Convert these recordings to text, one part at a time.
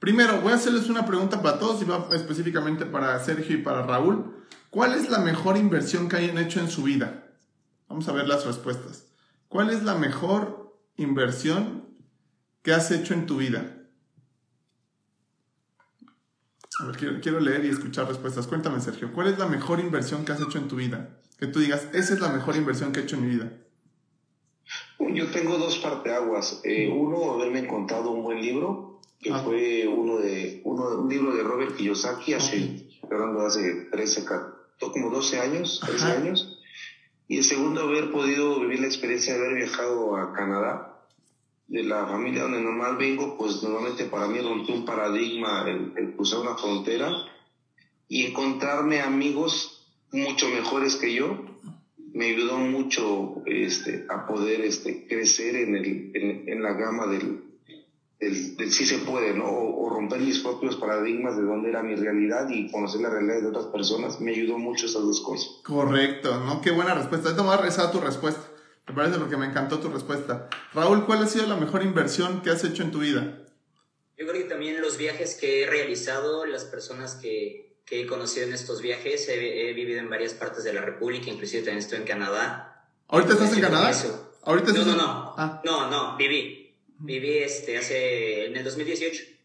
Primero, voy a hacerles una pregunta para todos y va específicamente para Sergio y para Raúl. ¿Cuál es la mejor inversión que hayan hecho en su vida? Vamos a ver las respuestas. ¿Cuál es la mejor inversión que has hecho en tu vida? A ver, quiero, leer y escuchar respuestas. Cuéntame, Sergio, ¿cuál es la mejor inversión que has hecho en tu vida? Que tú digas, esa es la mejor inversión que he hecho en mi vida. Yo tengo dos parteaguas. Eh, uno, haberme encontrado un buen libro que ah. fue uno de, uno, un libro de Robert Kiyosaki hace, hablando hace 13, como 12 años, 13 años. Y el segundo, haber podido vivir la experiencia de haber viajado a Canadá. De la familia donde normal vengo, pues normalmente para mí rompió un paradigma el, el cruzar una frontera y encontrarme amigos mucho mejores que yo me ayudó mucho este, a poder este, crecer en, el, en, en la gama del, del, sí se puede, ¿no? O, romper mis propios paradigmas de dónde era mi realidad y conocer la realidad de otras personas, me ayudó mucho esas dos cosas. Correcto, ¿no? Qué buena respuesta. Me voy a rezar tu respuesta. Me parece porque me encantó tu respuesta. Raúl, ¿cuál ha sido la mejor inversión que has hecho en tu vida? Yo creo que también los viajes que he realizado, las personas que, que he conocido en estos viajes, he, vivido en varias partes de la República, inclusive también estoy en Canadá. ¿Ahorita estás en Canadá? ¿Ahorita no, no, no, ah. no, no, viví. Viví este, hace, en el 2018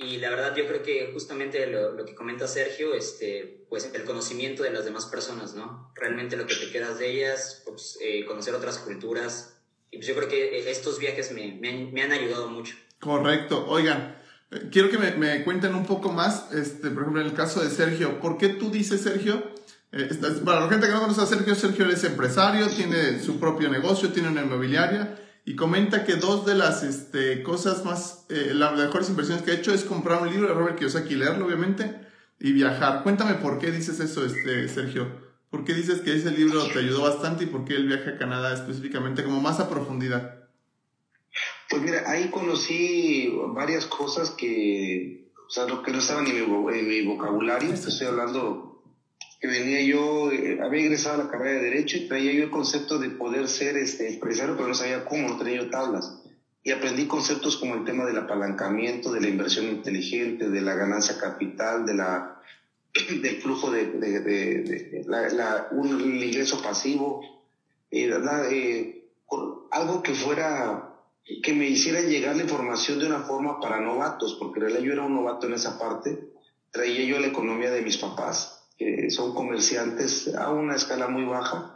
y la verdad yo creo que justamente lo, lo, que comenta Sergio, este, pues el conocimiento de las demás personas, ¿no? Realmente lo que te quedas de ellas, pues, eh, conocer otras culturas. Y pues yo creo que estos viajes me, me, han, ayudado mucho. Correcto. Oigan, eh, quiero que me, me, cuenten un poco más, este, por ejemplo, en el caso de Sergio. ¿Por qué tú dices, Sergio? Eh, para la gente que no conoce a Sergio, Sergio es empresario, tiene su propio negocio, tiene una inmobiliaria y comenta que dos de las este, cosas más, eh, las mejores inversiones que ha hecho es comprar un libro de Robert Kiyosaki, leerlo obviamente, y viajar. Cuéntame por qué dices eso, este, Sergio. ¿Por qué dices que ese libro te ayudó bastante y por qué el viaje a Canadá específicamente, como más a profundidad? Pues mira, ahí conocí varias cosas que, o sea, que no estaban en mi, en mi vocabulario. Estoy hablando que venía yo, eh, había ingresado a la carrera de Derecho y traía yo el concepto de poder ser este, empresario, pero no sabía cómo, no tenía yo tablas. Y aprendí conceptos como el tema del apalancamiento, de la inversión inteligente, de la ganancia capital, de la, del flujo de, de, la, un ingreso pasivo, eh, eh, algo que fuera, que me hiciera llegar la información de una forma para novatos, porque en realidad yo era un novato en esa parte, traía yo la economía de mis papás que son comerciantes a una escala muy baja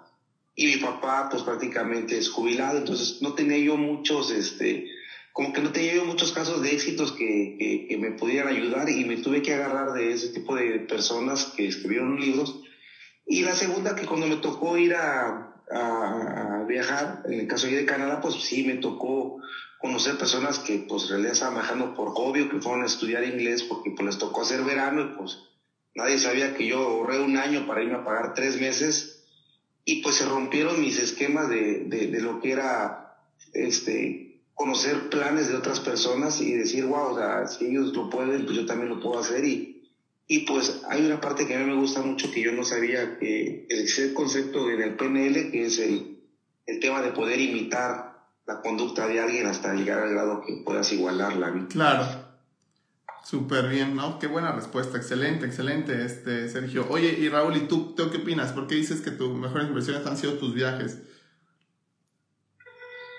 y mi papá pues prácticamente es jubilado, entonces no tenía yo muchos, este, como que no tenía yo muchos casos de éxitos que, que, me pudieran ayudar y me tuve que agarrar de ese tipo de personas que escribieron libros. Y la segunda que cuando me tocó ir a, a, viajar, en el caso de Canadá, pues sí me tocó conocer personas que pues en realidad estaban viajando por hobby, que fueron a estudiar inglés porque pues les tocó hacer verano y pues Nadie sabía que yo ahorré un año para irme a pagar tres meses y pues se rompieron mis esquemas de, de, lo que era este, conocer planes de otras personas y decir, wow, o sea, si ellos lo pueden, pues yo también lo puedo hacer. Y, y pues hay una parte que a mí me gusta mucho que yo no sabía, que el concepto en el PNL, que es el, el tema de poder imitar la conducta de alguien hasta llegar al grado que puedas igualarla. Claro. Súper bien, ¿no? Qué buena respuesta, excelente, excelente, este, Sergio. Oye, y Raúl, ¿y tú, qué opinas? ¿Por qué dices que tus mejores inversiones han sido tus viajes?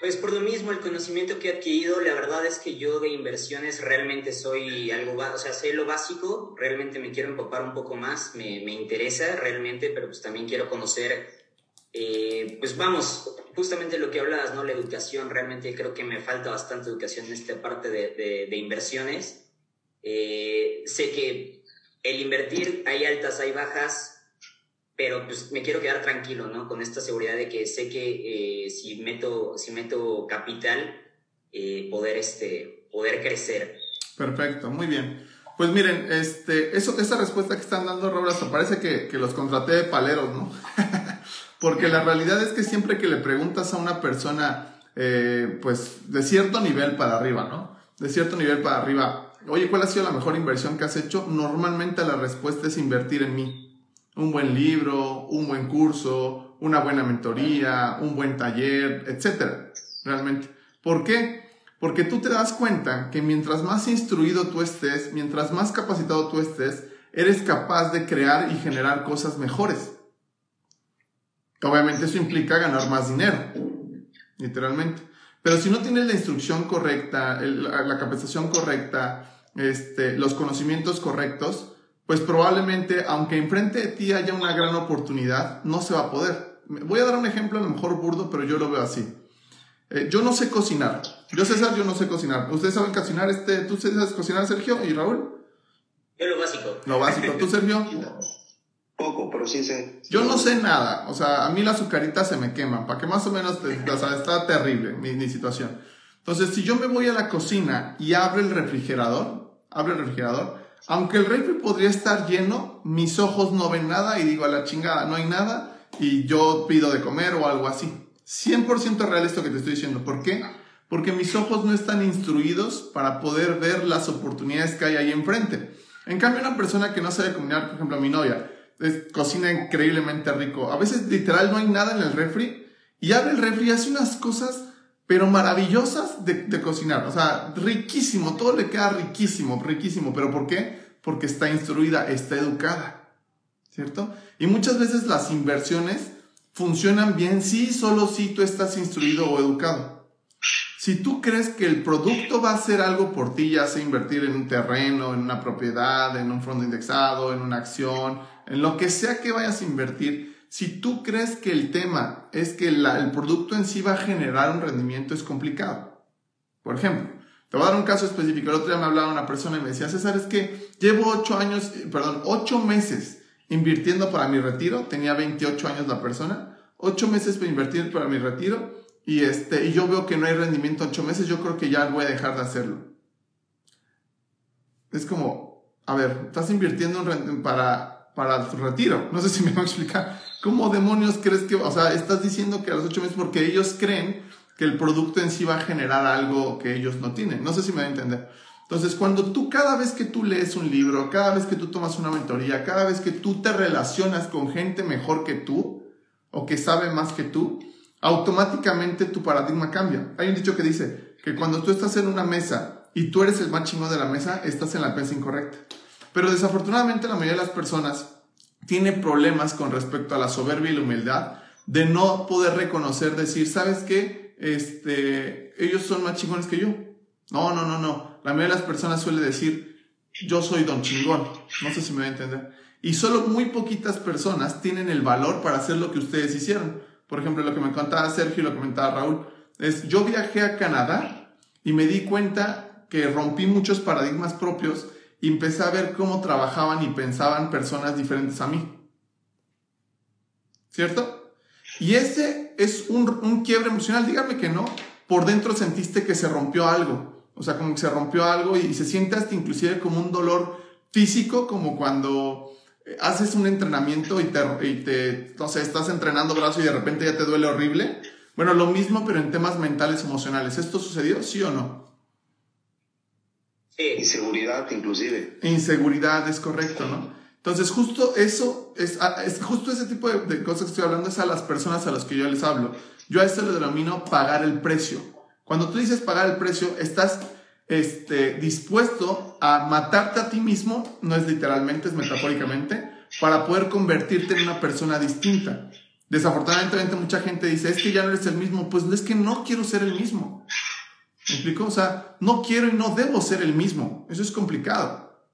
Pues por lo mismo, el conocimiento que he adquirido, la verdad es que yo de inversiones realmente soy algo, o sea, sé lo básico, realmente me quiero empapar un poco más, me, me interesa realmente, pero pues también quiero conocer, eh, pues vamos, justamente lo que hablas, ¿no? La educación, realmente creo que me falta bastante educación en esta parte de, de inversiones eh, sé que el invertir hay altas, hay bajas, pero pues me quiero quedar tranquilo, ¿no? Con esta seguridad de que sé que eh, si, meto, si meto capital, eh, poder, este, poder crecer. Perfecto, muy bien. Pues miren, este, eso, esa respuesta que están dando, Raúl, hasta parece que, que los contraté de paleros, ¿no? Porque la realidad es que siempre que le preguntas a una persona, pues de cierto nivel para arriba, ¿no? De cierto nivel para arriba, oye, ¿cuál ha sido la mejor inversión que has hecho? Normalmente la respuesta es invertir en mí. Un buen libro, un buen curso, una buena mentoría, un buen taller, etc. Realmente. ¿Por qué? Porque tú te das cuenta que mientras más instruido tú estés, mientras más capacitado tú estés, eres capaz de crear y generar cosas mejores. Obviamente eso implica ganar más dinero, literalmente. Pero si no tienes la instrucción correcta, la, capacitación correcta, este, los conocimientos correctos, pues probablemente, aunque enfrente de ti haya una gran oportunidad, no se va a poder. Voy a dar un ejemplo a lo mejor burdo, pero yo lo veo así. Eh, yo no sé cocinar. Yo, César, yo no sé cocinar. ¿Ustedes saben cocinar? Este, ¿Tú sabes cocinar, Sergio y Raúl? Yo lo básico. Lo básico. ¿Tú, Sergio? Poco, pero sí sé. Yo no sé nada. O sea, a mí las azucaritas se me queman. Para que más o menos, o sea, está terrible mi, mi situación. Entonces, si yo me voy a la cocina y abro el refrigerador, abro el refrigerador, aunque el refri podría estar lleno, mis ojos no ven nada y digo a la chingada, no hay nada y yo pido de comer o algo así. 100% real esto que te estoy diciendo. ¿Por qué? Porque mis ojos no están instruidos para poder ver las oportunidades que hay ahí enfrente. En cambio, una persona que no sabe cocinar, por ejemplo, mi novia, cocina increíblemente rico. A veces literal no hay nada en el refri y abre el refri y hace unas cosas pero maravillosas de, de, cocinar. O sea, riquísimo, todo le queda riquísimo, riquísimo. ¿Pero por qué? Porque está instruida, está educada. ¿Cierto? Y muchas veces las inversiones funcionan bien si solo si tú estás instruido o educado. Si tú crees que el producto va a hacer algo por ti, ya sea invertir en un terreno, en una propiedad, en un fondo indexado, en una acción, en lo que sea que vayas a invertir, si tú crees que el tema es que el producto en sí va a generar un rendimiento, es complicado. Por ejemplo, te voy a dar un caso específico. El otro día me hablaba una persona y me decía, César, es que llevo ocho años, perdón, ocho meses invirtiendo para mi retiro, tenía 28 años la persona, 8 meses para invertir para mi retiro y, este, y yo veo que no hay rendimiento 8 meses, yo creo que ya voy a dejar de hacerlo. Es como, a ver, estás invirtiendo para, para tu retiro, no sé si me va a explicar. ¿Cómo demonios crees que, o sea, estás diciendo que a los 8 meses porque ellos creen que el producto en sí va a generar algo que ellos no tienen? No sé si me va a entender. Entonces, cuando tú cada vez que tú lees un libro, cada vez que tú tomas una mentoría, cada vez que tú te relacionas con gente mejor que tú o que sabe más que tú, automáticamente tu paradigma cambia. Hay un dicho que dice que cuando tú estás en una mesa y tú eres el más chingón de la mesa, estás en la mesa incorrecta. Pero desafortunadamente la mayoría de las personas tiene problemas con respecto a la soberbia y la humildad de no poder reconocer, decir, ¿sabes qué? Este, ellos son más chingones que yo. No, no, no, no la mayoría de las personas suele decir, yo soy don chingón. No sé si me va a entender. Y solo muy poquitas personas tienen el valor para hacer lo que ustedes hicieron. Por ejemplo, lo que me contaba Sergio y lo que me contaba Raúl, es yo viajé a Canadá y me di cuenta que rompí muchos paradigmas propios y empecé a ver cómo trabajaban y pensaban personas diferentes a mí. ¿Cierto? Y ese es un, un quiebre emocional. Dígame que no. Por dentro sentiste que se rompió algo o sea, como que se rompió algo y se siente hasta inclusive como un dolor físico, como cuando eh, haces un entrenamiento y te, y estás entrenando brazo y de repente ya te duele horrible. Bueno, lo mismo, pero en temas mentales, emocionales. ¿Esto sucedió, sí o no? Sí. Inseguridad, inclusive. Inseguridad, es correcto, ¿no? Entonces, justo eso, es, es justo ese tipo de, de, cosas que estoy hablando es a las personas a las que yo les hablo. Yo a esto le denomino pagar el precio. Cuando tú dices pagar el precio, estás este, dispuesto a matarte a ti mismo, no es literalmente, es metafóricamente, para poder convertirte en una persona distinta. Desafortunadamente mucha gente dice, es que ya no eres el mismo, pues es que no quiero ser el mismo. ¿Me explico? O sea, no quiero y no debo ser el mismo. Eso es complicado.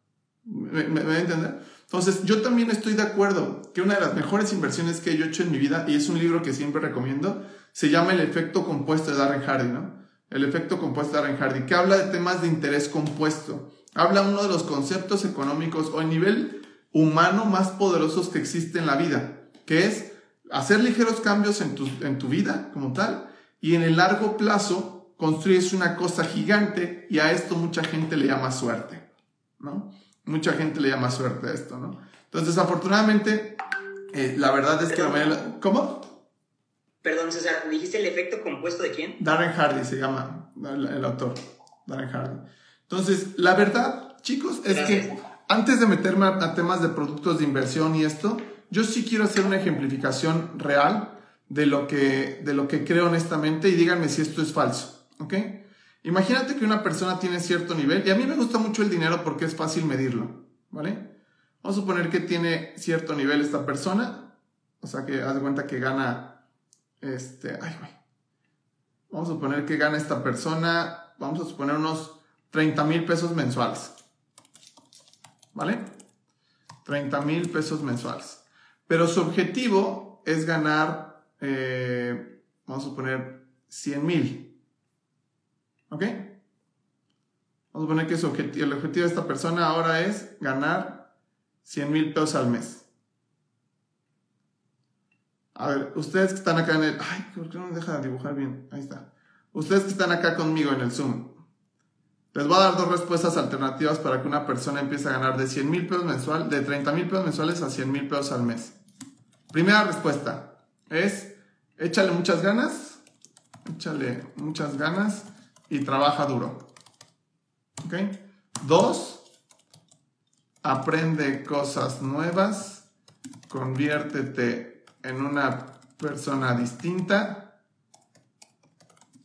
¿Me, me, a entender? Entonces, yo también estoy de acuerdo que una de las mejores inversiones que yo he hecho en mi vida, y es un libro que siempre recomiendo, se llama El efecto compuesto de Darren Hardy, ¿no? el efecto compuesto de Darren Hardy, que habla de temas de interés compuesto. Habla uno de los conceptos económicos o a nivel humano más poderosos que existe en la vida, que es hacer ligeros cambios en tu, en tu vida como tal y en el largo plazo construyes una cosa gigante y a esto mucha gente le llama suerte, ¿no? Mucha gente le llama suerte a esto, ¿no? Entonces, afortunadamente, eh, la verdad es que la. ¿Cómo? Perdón, César, ¿dijiste el efecto compuesto de quién? Darren Hardy se llama el, autor, Darren Hardy. Entonces, la verdad, chicos, es que antes de meterme a, temas de productos de inversión y esto, yo sí quiero hacer una ejemplificación real de lo que, de lo que creo honestamente y díganme si esto es falso, ¿ok? Imagínate que una persona tiene cierto nivel, y a mí me gusta mucho el dinero porque es fácil medirlo, ¿vale? Vamos a suponer que tiene cierto nivel esta persona, o sea que haz de cuenta que gana, este, ay, güey. Vamos a suponer que gana esta persona, vamos a suponer unos 30 mil pesos mensuales, ¿vale? 30 mil pesos mensuales. Pero su objetivo es ganar, eh, vamos a suponer, 100 mil. ¿Ok? Vamos a suponer que el objetivo de esta persona ahora es ganar 100 mil pesos al mes. A ver, ustedes que están acá en el... Ay, ¿por qué no me deja dibujar bien? Ahí está. Ustedes que están acá conmigo en el Zoom. Les voy a dar dos respuestas alternativas para que una persona empiece a ganar de 100 mil pesos mensual, de 30 mil pesos mensuales a 100 mil pesos al mes. Primera respuesta es, échale muchas ganas, échale muchas ganas y trabaja duro. ¿Ok? Dos, aprende cosas nuevas, conviértete en una persona distinta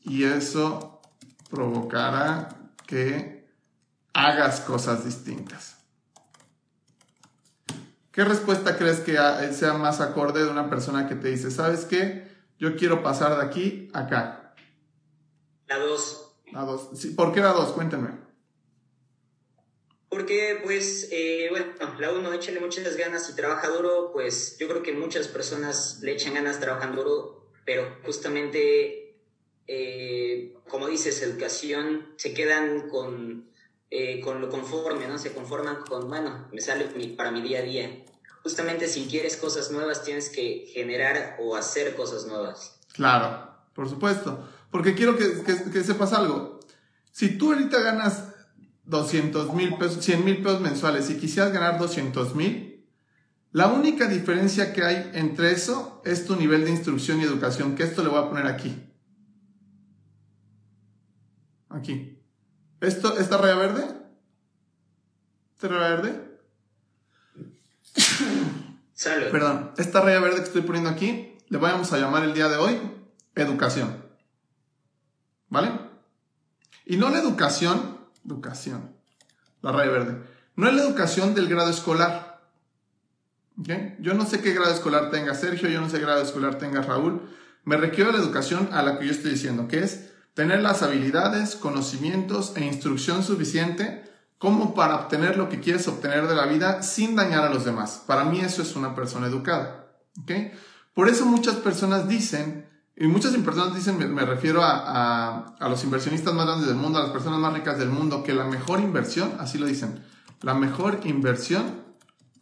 y eso provocará que hagas cosas distintas. ¿Qué respuesta crees que sea más acorde de una persona que te dice, ¿sabes qué? Yo quiero pasar de aquí a acá. La dos. La dos. ¿Por qué la dos? Cuéntenme. Porque, pues, eh, bueno, la uno, échale muchas ganas y trabaja duro, pues yo creo que muchas personas le echan ganas, trabajan duro, pero justamente, eh, como dices, educación, se quedan con, eh, con lo conforme, ¿no? Se conforman con, bueno, me sale para mi día a día. Justamente si quieres cosas nuevas, tienes que generar o hacer cosas nuevas. Claro, por supuesto. Porque quiero que, que, sepas algo. Si tú ahorita ganas 200 mil pesos, 100 mil pesos mensuales y quisieras ganar 200 mil, la única diferencia que hay entre eso es tu nivel de instrucción y educación, que esto le voy a poner aquí. Aquí. ¿Esto, ¿Esta raya verde? ¿Esta raya verde? Salud. Perdón, esta raya verde que estoy poniendo aquí, le vamos a llamar el día de hoy educación. ¿Vale? Y no la educación, educación, la raya verde, no es la educación del grado escolar. ¿Okay? Yo no sé qué grado escolar tenga Sergio, yo no sé qué grado escolar tenga Raúl. Me requiero la educación a la que yo estoy diciendo, que es tener las habilidades, conocimientos e instrucción suficiente como para obtener lo que quieres obtener de la vida sin dañar a los demás. Para mí eso es una persona educada. ¿okay? Por eso muchas personas dicen y muchas personas dicen, me, refiero a, a, los inversionistas más grandes del mundo, a las personas más ricas del mundo, que la mejor inversión, así lo dicen, la mejor inversión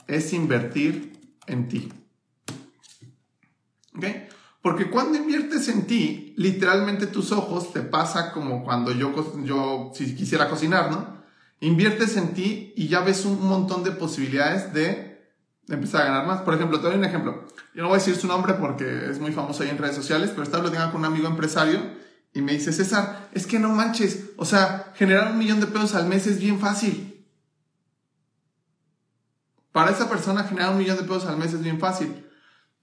es invertir en ti. ¿Ok? Porque cuando inviertes en ti, literalmente tus ojos te pasa como cuando yo, yo si quisiera cocinar, ¿no? Inviertes en ti y ya ves un montón de posibilidades de empezar a ganar más. Por ejemplo, te doy un ejemplo. Yo no voy a decir su nombre porque es muy famoso ahí en redes sociales, pero estaba platicando con un amigo empresario y me dice, César, es que no manches, o sea, generar un millón de pesos al mes es bien fácil. Para esa persona generar un millón de pesos al mes es bien fácil.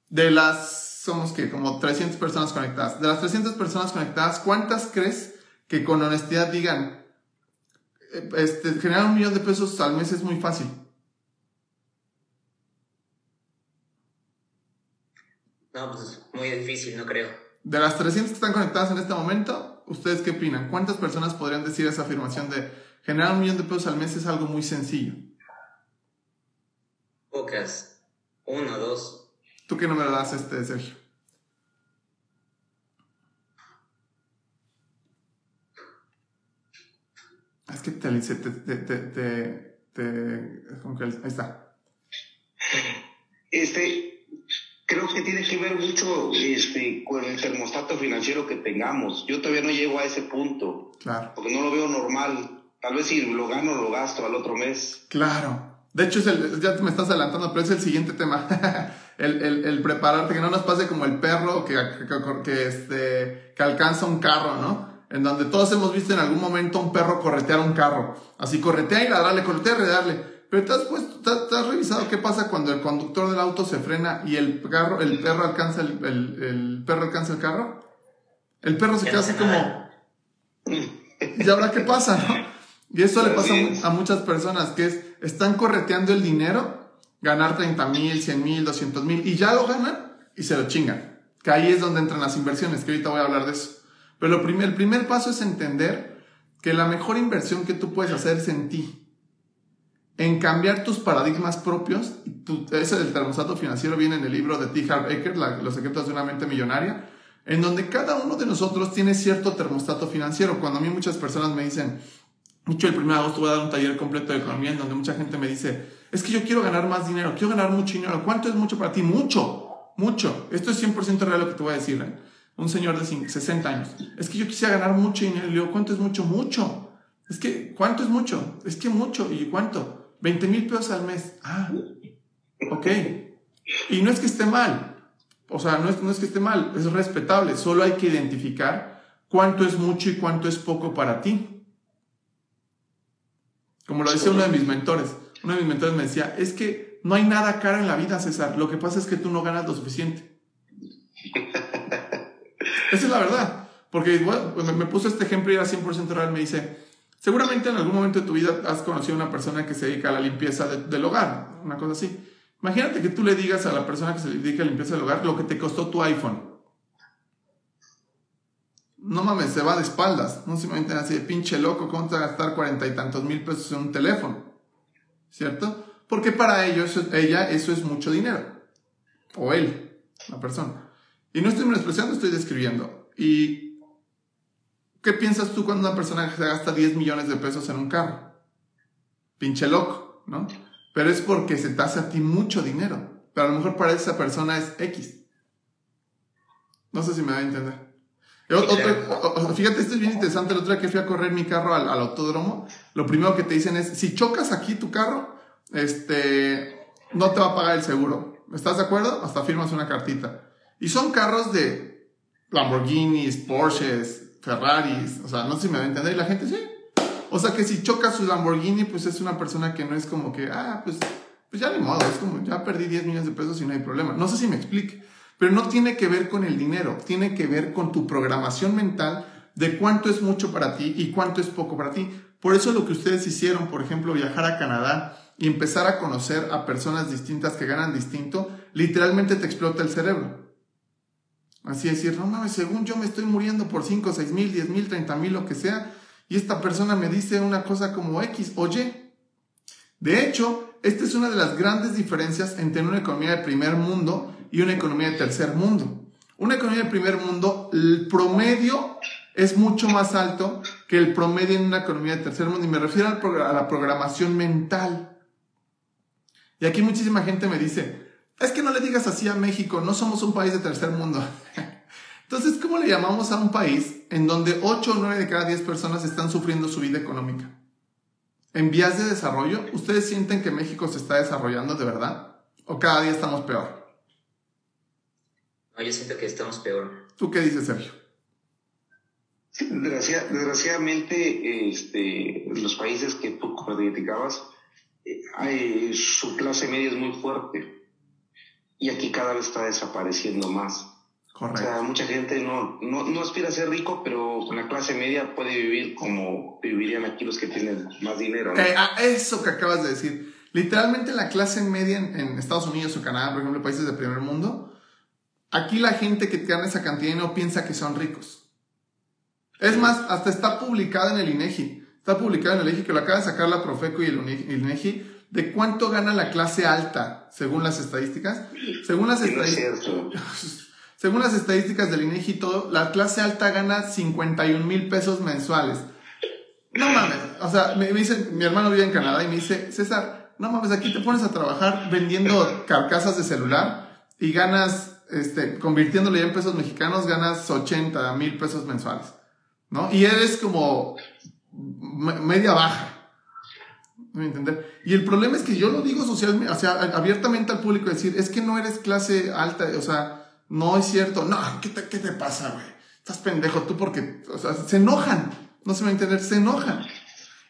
De las, somos que como 300 personas conectadas. De las 300 personas conectadas, ¿cuántas crees que con honestidad digan, eh, este, generar un millón de pesos al mes es muy fácil? No, pues muy difícil, no creo. De las 300 que están conectadas en este momento, ¿ustedes qué opinan? ¿Cuántas personas podrían decir esa afirmación de generar un millón de pesos al mes es algo muy sencillo? Pocas. Uno, dos. ¿Tú qué número das, este, Sergio? Es que te, te, te, te, te, ahí está. Este, creo que tiene que ver mucho este, con el termostato financiero que tengamos. Yo todavía no llego a ese punto. Claro. Porque no lo veo normal. Tal vez si lo gano, lo gasto al otro mes. Claro. De hecho, es el, ya me estás adelantando, pero es el siguiente tema. el, el, el, prepararte, que no nos pase como el perro que, que, que, este, que alcanza un carro, ¿no? En donde todos hemos visto en algún momento un perro corretear un carro. Así corretea y ladrarle, corretea y ladrarle pero ¿te has, te, has, revisado qué pasa cuando el conductor del auto se frena y el, carro, el perro alcanza el, el, perro alcanza el carro? El perro se queda así como... ¿Y ahora qué pasa, no? Y eso le pasa a muchas personas, que es, están correteando el dinero, ganar 30 mil, 100 mil, 200 mil, y ya lo ganan y se lo chingan. Que ahí es donde entran las inversiones, que ahorita voy a hablar de eso. Pero lo primer, el primer paso es entender que la mejor inversión que tú puedes hacer es en ti. En cambiar tus paradigmas propios. ese del termostato financiero viene en el libro de T. Harv Eker, Los secretos de una mente millonaria, en donde cada uno de nosotros tiene cierto termostato financiero. Cuando a mí muchas personas me dicen, mucho el 1 de agosto voy a dar un taller completo de economía en donde mucha gente me dice, es que yo quiero ganar más dinero, quiero ganar mucho dinero. ¿Cuánto es mucho para ti? Mucho, mucho. Esto es 100% real lo que te voy a decir. ¿eh? un señor de 60 años, es que yo quisiera ganar mucho dinero. Le digo, ¿cuánto es mucho? Mucho. Es que, ¿cuánto es mucho? Es que mucho. ¿Y cuánto? 20 mil pesos al mes. Ah, ok. Y no es que esté mal. O sea, no es, no es que esté mal, es respetable. Solo hay que identificar cuánto es mucho y cuánto es poco para ti. Como lo decía uno de mis mentores. Uno de mis mentores me decía, es que no hay nada caro en la vida, César. Lo que pasa es que tú no ganas lo suficiente. Esa es la verdad. Porque pues, me puso este ejemplo y era 100% real. Me dice, seguramente en algún momento de tu vida has conocido a una persona que se dedica a la limpieza del hogar, una cosa así. Imagínate que tú le digas a la persona que se dedica a la limpieza del hogar lo que te costó tu iPhone. No mames, se va de espaldas. No se imaginen así de pinche loco, ¿cómo te va a gastar cuarenta y tantos mil pesos en un teléfono? ¿Cierto? Porque para ellos, ella, eso es mucho dinero. O él, la persona. Y no estoy menospreciando, estoy describiendo. ¿Y qué piensas tú cuando una persona se gasta 10 millones de pesos en un carro? Pinche loco, ¿no? Pero es porque se te hace a ti mucho dinero. Pero a lo mejor para esa persona es X. No sé si me va a entender. fíjate, esto es bien interesante. El otro día que fui a correr mi carro al, al, autódromo, lo primero que te dicen es, si chocas aquí tu carro, este, no te va a pagar el seguro. ¿Estás de acuerdo? Hasta firmas una cartita. Y son carros de Lamborghinis, Porsches, Ferraris, o sea, no sé si me va a entender. Y la gente, sí. O sea, que si choca su Lamborghini, pues es una persona que no es como que, ah, pues, pues ya ni modo, es como, ya perdí 10 millones de pesos y no hay problema. No sé si me explique. Pero no tiene que ver con el dinero, tiene que ver con tu programación mental de cuánto es mucho para ti y cuánto es poco para ti. Por eso lo que ustedes hicieron, por ejemplo, viajar a Canadá y empezar a conocer a personas distintas que ganan distinto, literalmente te explota el cerebro. Así decir, no mames, según yo me estoy muriendo por 5, 6 mil, 10 mil, 30 mil, lo que sea, y esta persona me dice una cosa como X o Y. De hecho, esta es una de las grandes diferencias entre una economía de primer mundo y una economía de tercer mundo. Una economía de primer mundo, el promedio es mucho más alto que el promedio en una economía de tercer mundo, y me refiero a la programación mental. Y aquí muchísima gente me dice, es que no le digas así a México, no somos un país de tercer mundo. Entonces, ¿cómo le llamamos a un país en donde 8 o 9 de cada 10 personas están sufriendo su vida económica? En vías de desarrollo, ¿ustedes sienten que México se está desarrollando de verdad? ¿O cada día estamos peor? No, yo siento que estamos peor. ¿Tú qué dices, Sergio? desgraciadamente, este, los países que tú criticabas, eh, su clase media es muy fuerte y aquí cada vez está desapareciendo más. Correcto. O sea, mucha gente no, no, aspira a ser rico, pero con la clase media puede vivir como vivirían aquí los que tienen más dinero. ¿no? Eh, eso que acabas de decir. Literalmente la clase media en, Estados Unidos o Canadá, por ejemplo, países del primer mundo, aquí la gente que gana esa cantidad no piensa que son ricos. Es más, hasta está publicado en el INEGI. Está publicado en el INEGI que lo acaba de sacar la Profeco y el INEGI de cuánto gana la clase alta, según las estadísticas. Según las, estadísticas, según las estadísticas del INEGI todo, la clase alta gana 51 mil pesos mensuales. No mames, o sea, me, dice, mi hermano vive en Canadá y me dice, César, no mames, aquí te pones a trabajar vendiendo carcasas de celular y ganas, este, convirtiéndole en pesos mexicanos, ganas 80 mil pesos mensuales, ¿no? Y eres como media baja Y el problema es que yo lo digo socialmente, o sea, abiertamente al público, decir, es que no eres clase alta, o sea, no es cierto. No, ¿qué te, qué te pasa, güey? Estás pendejo tú porque, o sea, se enojan. No se va a entender, se enojan.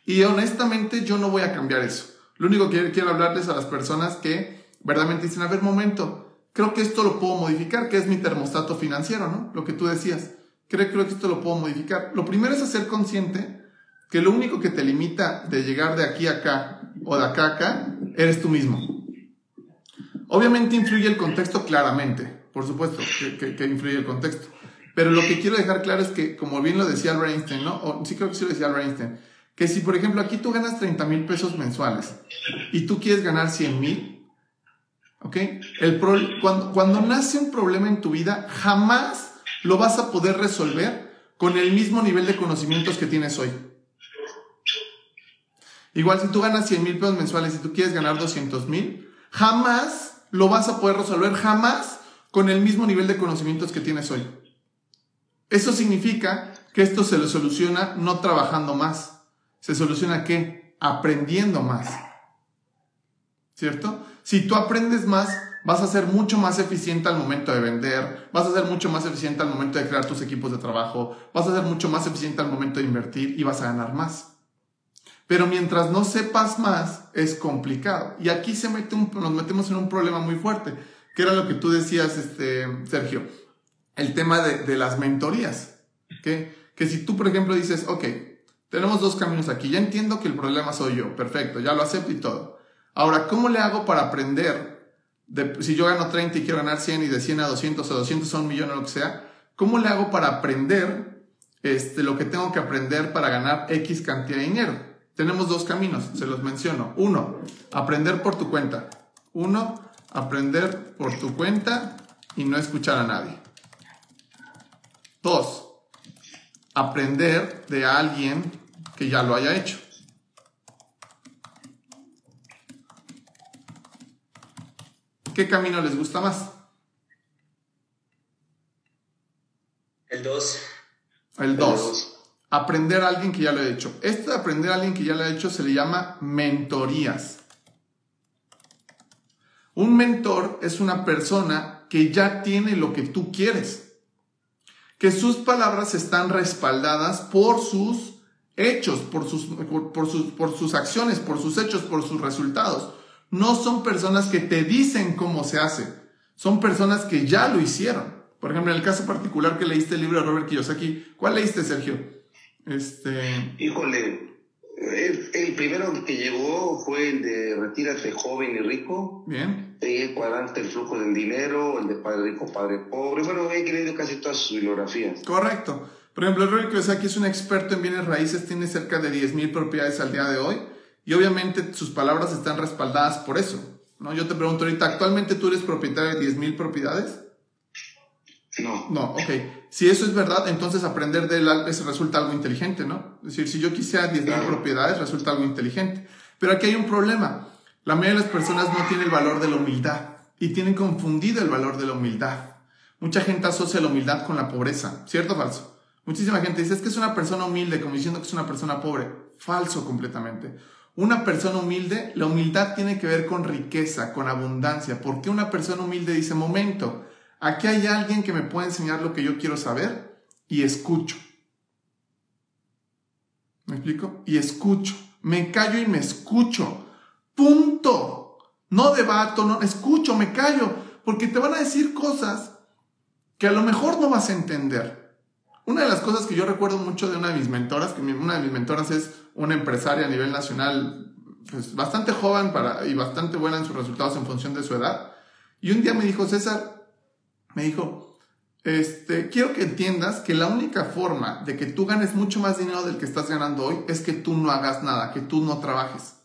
Y honestamente yo no voy a cambiar eso. Lo único que quiero hablarles a las personas que verdaderamente dicen, a ver, momento, creo que esto lo puedo modificar, que es mi termostato financiero, ¿no? Lo que tú decías. Creo, creo que esto lo puedo modificar. Lo primero es hacer consciente que lo único que te limita de llegar de aquí a acá o de acá a acá eres tú mismo. Obviamente influye el contexto claramente, por supuesto que, influye el contexto. Pero lo que quiero dejar claro es que, como bien lo decía Albert ¿no? O, sí creo que sí lo decía Albert que si por ejemplo aquí tú ganas 30 mil pesos mensuales y tú quieres ganar 100 mil, ¿ok? El cuando, cuando nace un problema en tu vida, jamás lo vas a poder resolver con el mismo nivel de conocimientos que tienes hoy. Igual si tú ganas 100 mil pesos mensuales y tú quieres ganar 200 mil, jamás lo vas a poder resolver, jamás con el mismo nivel de conocimientos que tienes hoy. Eso significa que esto se lo soluciona no trabajando más. ¿Se soluciona qué? Aprendiendo más. ¿Cierto? Si tú aprendes más, vas a ser mucho más eficiente al momento de vender, vas a ser mucho más eficiente al momento de crear tus equipos de trabajo, vas a ser mucho más eficiente al momento de invertir y vas a ganar más. Pero mientras no sepas más, es complicado. Y aquí se mete nos metemos en un problema muy fuerte, que era lo que tú decías, este, Sergio, el tema de, las mentorías. Que si tú, por ejemplo, dices, ok, tenemos dos caminos aquí, ya entiendo que el problema soy yo, perfecto, ya lo acepto y todo. Ahora, ¿cómo le hago para aprender? De, si yo gano 30 y quiero ganar 100 y de 100 a 200 o 200 a un millón o lo que sea, ¿cómo le hago para aprender este, lo que tengo que aprender para ganar X cantidad de dinero? Tenemos dos caminos, se los menciono. Uno, aprender por tu cuenta. Uno, aprender por tu cuenta y no escuchar a nadie. Dos, aprender de alguien que ya lo haya hecho. ¿Qué camino les gusta más? El 2. El 2 aprender a alguien que ya lo ha hecho. Esto de aprender a alguien que ya lo ha hecho se le llama mentorías. Un mentor es una persona que ya tiene lo que tú quieres, que sus palabras están respaldadas por sus hechos, por sus, por, sus, por sus acciones, por sus hechos, por sus resultados. No son personas que te dicen cómo se hace, son personas que ya lo hicieron. Por ejemplo, en el caso particular que leíste el libro de Robert Kiyosaki, ¿cuál leíste, Sergio? Este... Híjole, el, primero que llegó fue el de Retírate joven y rico. Bien. El cuadrante el flujo del dinero, el de Padre Rico, Padre Pobre. Bueno, he leído casi todas sus bibliografías. Correcto. Por ejemplo, Rory Kiyosaki es un experto en bienes raíces, tiene cerca de 10.000 propiedades al día de hoy y obviamente sus palabras están respaldadas por eso. ¿no? Yo te pregunto ahorita, ¿actualmente tú eres propietario de 10.000 propiedades? No. No, ok. Si eso es verdad, entonces aprender de él resulta algo inteligente, ¿no? Es decir, si yo quisiera 10.000 propiedades, resulta algo inteligente. Pero aquí hay un problema. La mayoría de las personas no tiene el valor de la humildad y tienen confundido el valor de la humildad. Mucha gente asocia la humildad con la pobreza, ¿cierto o falso? Muchísima gente dice, es que es una persona humilde, como diciendo que es una persona pobre. Falso completamente. Una persona humilde, la humildad tiene que ver con riqueza, con abundancia. ¿Por qué una persona humilde dice, momento, Aquí hay alguien que me puede enseñar lo que yo quiero saber y escucho. ¿Me explico? Y escucho. Me callo y me escucho. Punto. No debato, no escucho, me callo, porque te van a decir cosas que a lo mejor no vas a entender. Una de las cosas que yo recuerdo mucho de una de mis mentoras, que una de mis mentoras es una empresaria a nivel nacional, pues bastante joven para, y bastante buena en sus resultados en función de su edad. Y un día me dijo, César, me dijo, este, quiero que entiendas que la única forma de que tú ganes mucho más dinero del que estás ganando hoy es que tú no hagas nada, que tú no trabajes.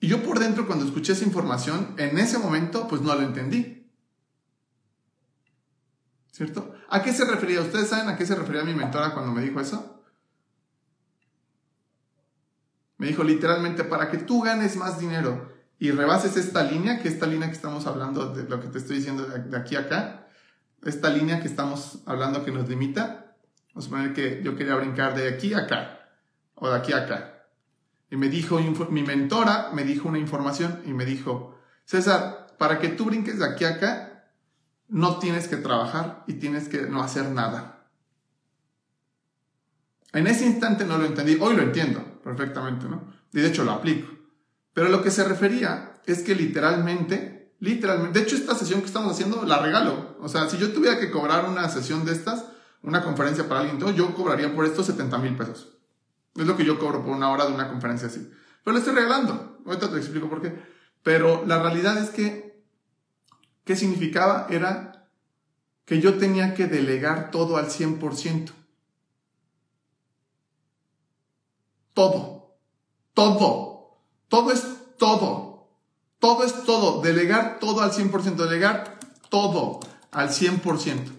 Y yo por dentro cuando escuché esa información, en ese momento, pues no lo entendí. ¿Cierto? ¿A qué se refería? ¿Ustedes saben a qué se refería mi mentora cuando me dijo eso? Me dijo literalmente, para que tú ganes más dinero y rebases esta línea, que esta línea que estamos hablando, de lo que te estoy diciendo de aquí a acá, esta línea que estamos hablando que nos limita, vamos a poner que yo quería brincar de aquí a acá, o de aquí a acá. Y me dijo, mi mentora me dijo una información y me dijo, César, para que tú brinques de aquí a acá, no tienes que trabajar y tienes que no hacer nada. En ese instante no lo entendí, hoy lo entiendo perfectamente, ¿no? Y de hecho lo aplico. Pero lo que se refería es que literalmente, literalmente, de hecho esta sesión que estamos haciendo la regalo. O sea, si yo tuviera que cobrar una sesión de estas, una conferencia para alguien, yo cobraría por esto 70 mil pesos. Es lo que yo cobro por una hora de una conferencia así. Pero lo estoy regalando. Ahorita te explico por qué. Pero la realidad es que, ¿qué significaba? Era que yo tenía que delegar todo al 100%. Todo. Todo. Todo es todo. Todo es todo. Delegar todo al 100%. Delegar todo al 100%.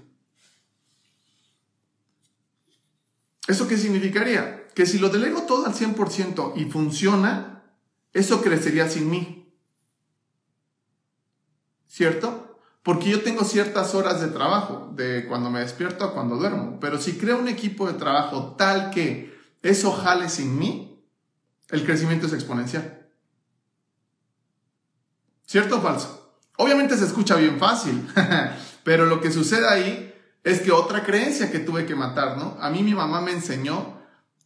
¿Eso qué significaría? Que si lo delego todo al 100% y funciona, eso crecería sin mí. ¿Cierto? Porque yo tengo ciertas horas de trabajo, de cuando me despierto a cuando duermo. Pero si creo un equipo de trabajo tal que eso jale sin mí, el crecimiento es exponencial. ¿Cierto o falso? Obviamente se escucha bien fácil, pero lo que sucede ahí es que otra creencia que tuve que matar, ¿no? A mí mi mamá me enseñó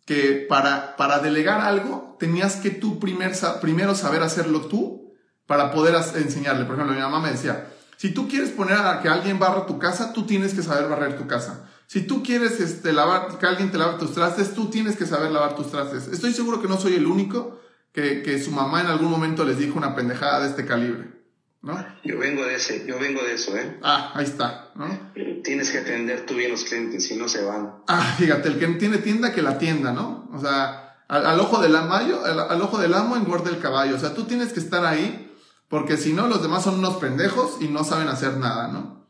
que para, para delegar algo tenías que tú primer, primero saber hacerlo tú para poder enseñarle. Por ejemplo, mi mamá me decía, si tú quieres poner a que alguien barra tu casa, tú tienes que saber barrer tu casa. Si tú quieres este, lavar, que alguien te lave tus trastes, tú tienes que saber lavar tus trastes. Estoy seguro que no soy el único que, que su mamá en algún momento les dijo una pendejada de este calibre. ¿no? Yo vengo de ese, yo vengo de eso, ¿eh? Ah, ahí está, ¿no? Tienes que atender tú bien los clientes, si no se van. Ah, fíjate, el que tiene tienda que la tienda, ¿no? O sea, al, ojo del amayo, al, ojo del amo engorda el caballo. O sea, tú tienes que estar ahí, porque si no, los demás son unos pendejos y no saben hacer nada, ¿no?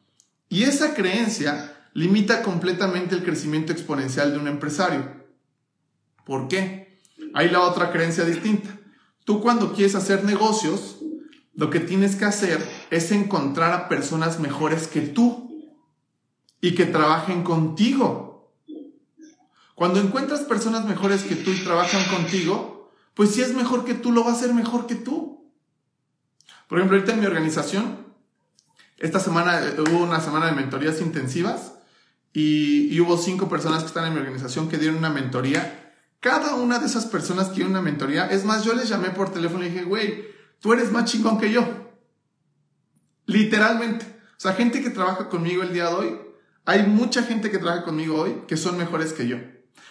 Y esa creencia limita completamente el crecimiento exponencial de un empresario. ¿Por qué? Hay la otra creencia distinta. Tú cuando quieres hacer negocios, lo que tienes que hacer es encontrar a personas mejores que tú y que trabajen contigo. Cuando encuentras personas mejores que tú y trabajan contigo, pues si es mejor que tú, lo va a hacer mejor que tú. Por ejemplo, ahorita en mi organización, esta semana eh, hubo una semana de mentorías intensivas y, y, hubo cinco personas que están en mi organización que dieron una mentoría. Cada una de esas personas que dieron una mentoría, es más, yo les llamé por teléfono y dije, güey, tú eres más chingón que yo. Literalmente. O sea, gente que trabaja conmigo el día de hoy, hay mucha gente que trabaja conmigo hoy que son mejores que yo.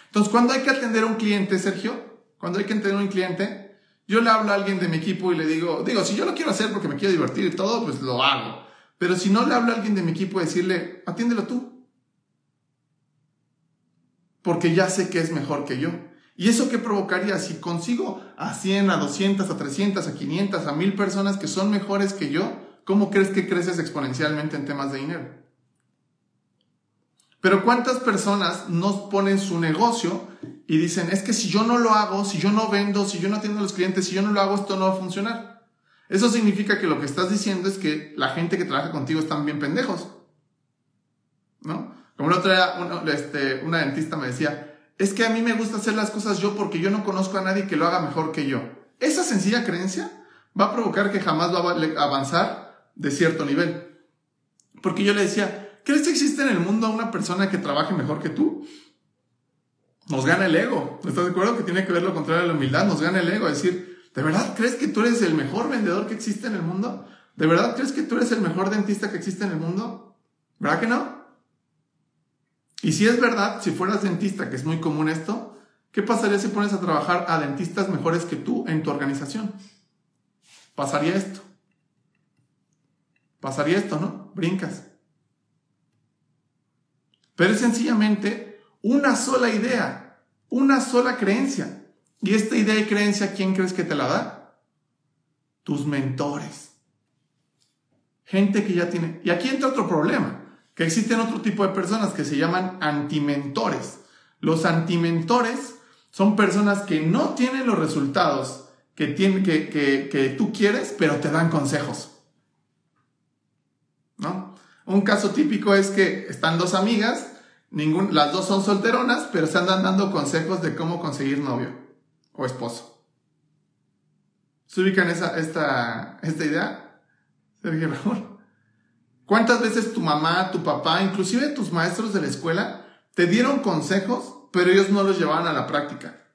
Entonces, cuando hay que atender a un cliente, Sergio, cuando hay que atender a un cliente, yo le hablo a alguien de mi equipo y le digo, digo, si yo lo quiero hacer porque me quiero divertir y todo, pues lo hago. Pero si no le hablo a alguien de mi equipo y decirle, atiéndelo tú. Porque ya sé que es mejor que yo. ¿Y eso qué provocaría? Si consigo a 100, a 200, a 300, a 500, a 1000 personas que son mejores que yo, ¿cómo crees que creces exponencialmente en temas de dinero? Pero ¿cuántas personas no ponen su negocio y dicen, es que si yo no lo hago, si yo no vendo, si yo no atiendo a los clientes, si yo no lo hago, esto no va a funcionar? Eso significa que lo que estás diciendo es que la gente que trabaja contigo están bien pendejos. ¿No? Como la otra, este, una dentista me decía, es que a mí me gusta hacer las cosas yo porque yo no conozco a nadie que lo haga mejor que yo. Esa sencilla creencia va a provocar que jamás va a avanzar de cierto nivel. Porque yo le decía, ¿crees que existe en el mundo una persona que trabaje mejor que tú? Nos gana el ego. ¿Estás de acuerdo que tiene que ver lo contrario a la humildad? Nos gana el ego. Decir, ¿de verdad crees que tú eres el mejor vendedor que existe en el mundo? ¿De verdad crees que tú eres el mejor dentista que existe en el mundo? ¿Verdad que no? Y si es verdad, si fueras dentista, que es muy común esto, ¿qué pasaría si pones a trabajar a dentistas mejores que tú en tu organización? Pasaría esto. Pasaría esto, ¿no? Brincas. Pero es sencillamente una sola idea, una sola creencia. Y esta idea y creencia, ¿quién crees que te la da? Tus mentores. Gente que ya tiene... Y aquí entra otro problema que existen otro tipo de personas que se llaman antimentores. Los antimentores son personas que no tienen los resultados que, que, que, tú quieres, pero te dan consejos. ¿No? Un caso típico es que están dos amigas, ningún, las dos son solteronas, pero se andan dando consejos de cómo conseguir novio o esposo. ¿Se ubican esa, esta, esta idea? Sergio Raúl. ¿Cuántas veces tu mamá, tu papá, inclusive tus maestros de la escuela, te dieron consejos, pero ellos no los llevaban a la práctica?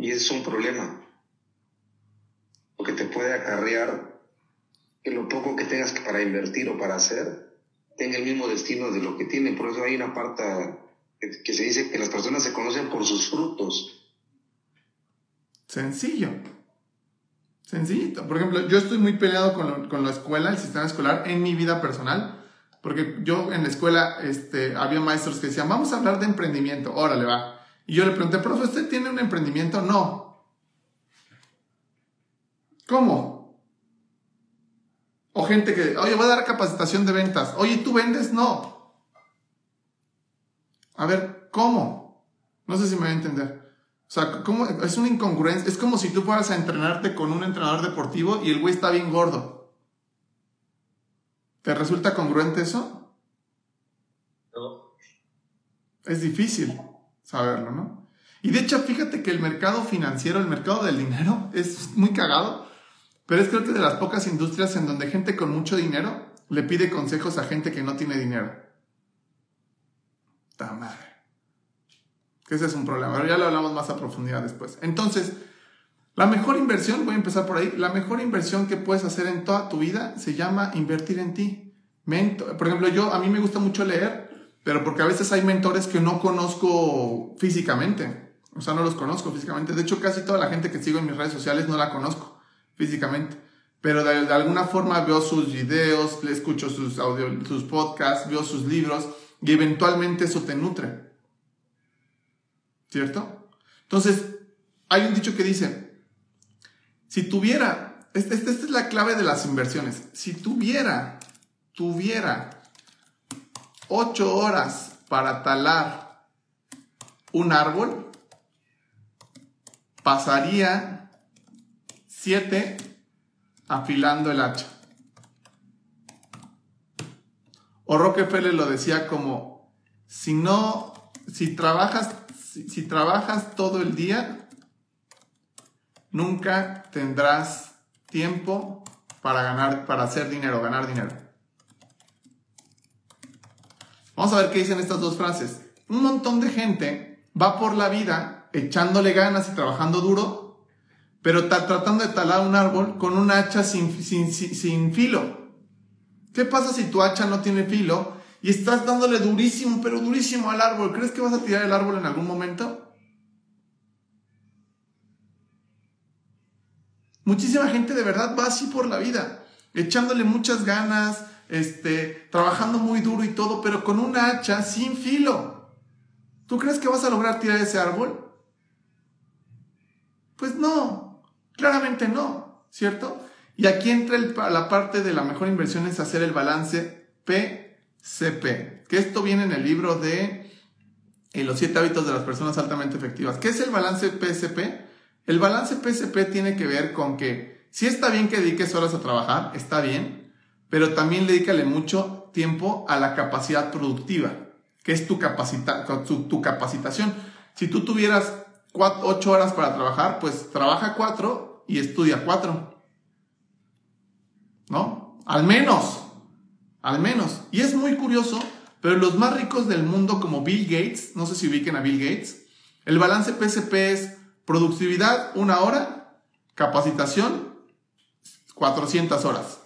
Y es un problema, porque te puede acarrear que lo poco que tengas para invertir o para hacer, tenga el mismo destino de lo que tiene. Por eso hay una parte que se dice que las personas se conocen por sus frutos. Sencillo. Sencillito. Por ejemplo, yo estoy muy peleado con, con la escuela, el sistema escolar, en mi vida personal. Porque yo en la escuela este, había maestros que decían, vamos a hablar de emprendimiento, órale va. Y yo le pregunté, profe, ¿usted tiene un emprendimiento? No. ¿Cómo? O gente que, oye, voy a dar capacitación de ventas. Oye, ¿tú vendes? No. A ver, ¿cómo? No sé si me voy a entender. O sea, ¿cómo? es una incongruencia. Es como si tú fueras a entrenarte con un entrenador deportivo y el güey está bien gordo. ¿Te resulta congruente eso? No. Es difícil saberlo, ¿no? Y de hecho, fíjate que el mercado financiero, el mercado del dinero, es muy cagado, pero es creo que de las pocas industrias en donde gente con mucho dinero le pide consejos a gente que no tiene dinero. ¡Ta madre! Que ese es un problema, pero ya lo hablamos más a profundidad después. Entonces, la mejor inversión, voy a empezar por ahí, la mejor inversión que puedes hacer en toda tu vida se llama invertir en ti. por ejemplo, yo, a mí me gusta mucho leer, pero porque a veces hay mentores que no conozco físicamente. O sea, no los conozco físicamente. De hecho, casi toda la gente que sigo en mis redes sociales no la conozco físicamente. Pero de, alguna forma veo sus videos, le escucho sus, audio, sus podcasts, veo sus libros y eventualmente eso te nutre. ¿Cierto? Entonces, hay un dicho que dice, si tuviera, esta, esta es la clave de las inversiones, si tuviera, tuviera ocho horas para talar un árbol, pasaría siete afilando el hacha. O Rockefeller lo decía como, si no, si trabajas, si trabajas todo el día, nunca tendrás tiempo para ganar, para hacer dinero, ganar dinero. Vamos a ver qué dicen estas dos frases. Un montón de gente va por la vida echándole ganas y trabajando duro, pero tratando de talar un árbol con un hacha sin, sin, sin filo. ¿Qué pasa si tu hacha no tiene filo y estás dándole durísimo, pero durísimo al árbol? ¿Crees que vas a tirar el árbol en algún momento? Muchísima gente de verdad va así por la vida, echándole muchas ganas, este, trabajando muy duro y todo, pero con una hacha sin filo. ¿Tú crees que vas a lograr tirar ese árbol? Pues no, claramente no, ¿cierto? Y aquí entra la parte de la mejor inversión es hacer el balance PCP, que esto viene en el libro de eh, Los siete hábitos de las personas altamente efectivas. ¿Qué es el balance PCP? El balance PSP tiene que ver con que si está bien que dediques horas a trabajar, está bien, pero también dedícale mucho tiempo a la capacidad productiva, que es tu, tu, capacitación. Si tú tuvieras 8 horas para trabajar, pues trabaja 4 y estudia 4. ¿No? Al menos. Al menos. Y es muy curioso, pero los más ricos del mundo como Bill Gates, no sé si ubiquen a Bill Gates, el balance PSP es Productividad, una hora. Capacitación, 400 horas.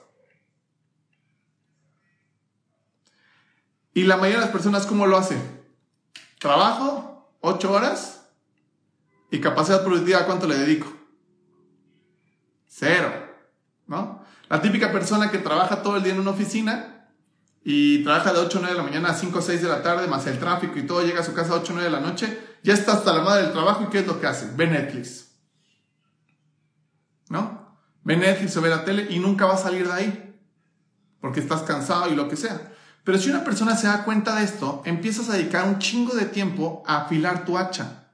Y la mayoría de las personas, ¿cómo lo hace? Trabajo, 8 horas. Y capacidad productiva, ¿cuánto le dedico? Cero. ¿No? La típica persona que trabaja todo el día en una oficina y trabaja de 8 o 9 de la mañana a 5 o 6 de la tarde, más el tráfico y todo, llega a su casa a 8 o 9 de la noche ya está hasta la madre del trabajo y ¿qué es lo que hace? Ve Netflix. ¿No? Ve Netflix o ve la tele y nunca va a salir de ahí. Porque estás cansado y lo que sea. Pero si una persona se da cuenta de esto, empiezas a dedicar un chingo de tiempo a afilar tu hacha.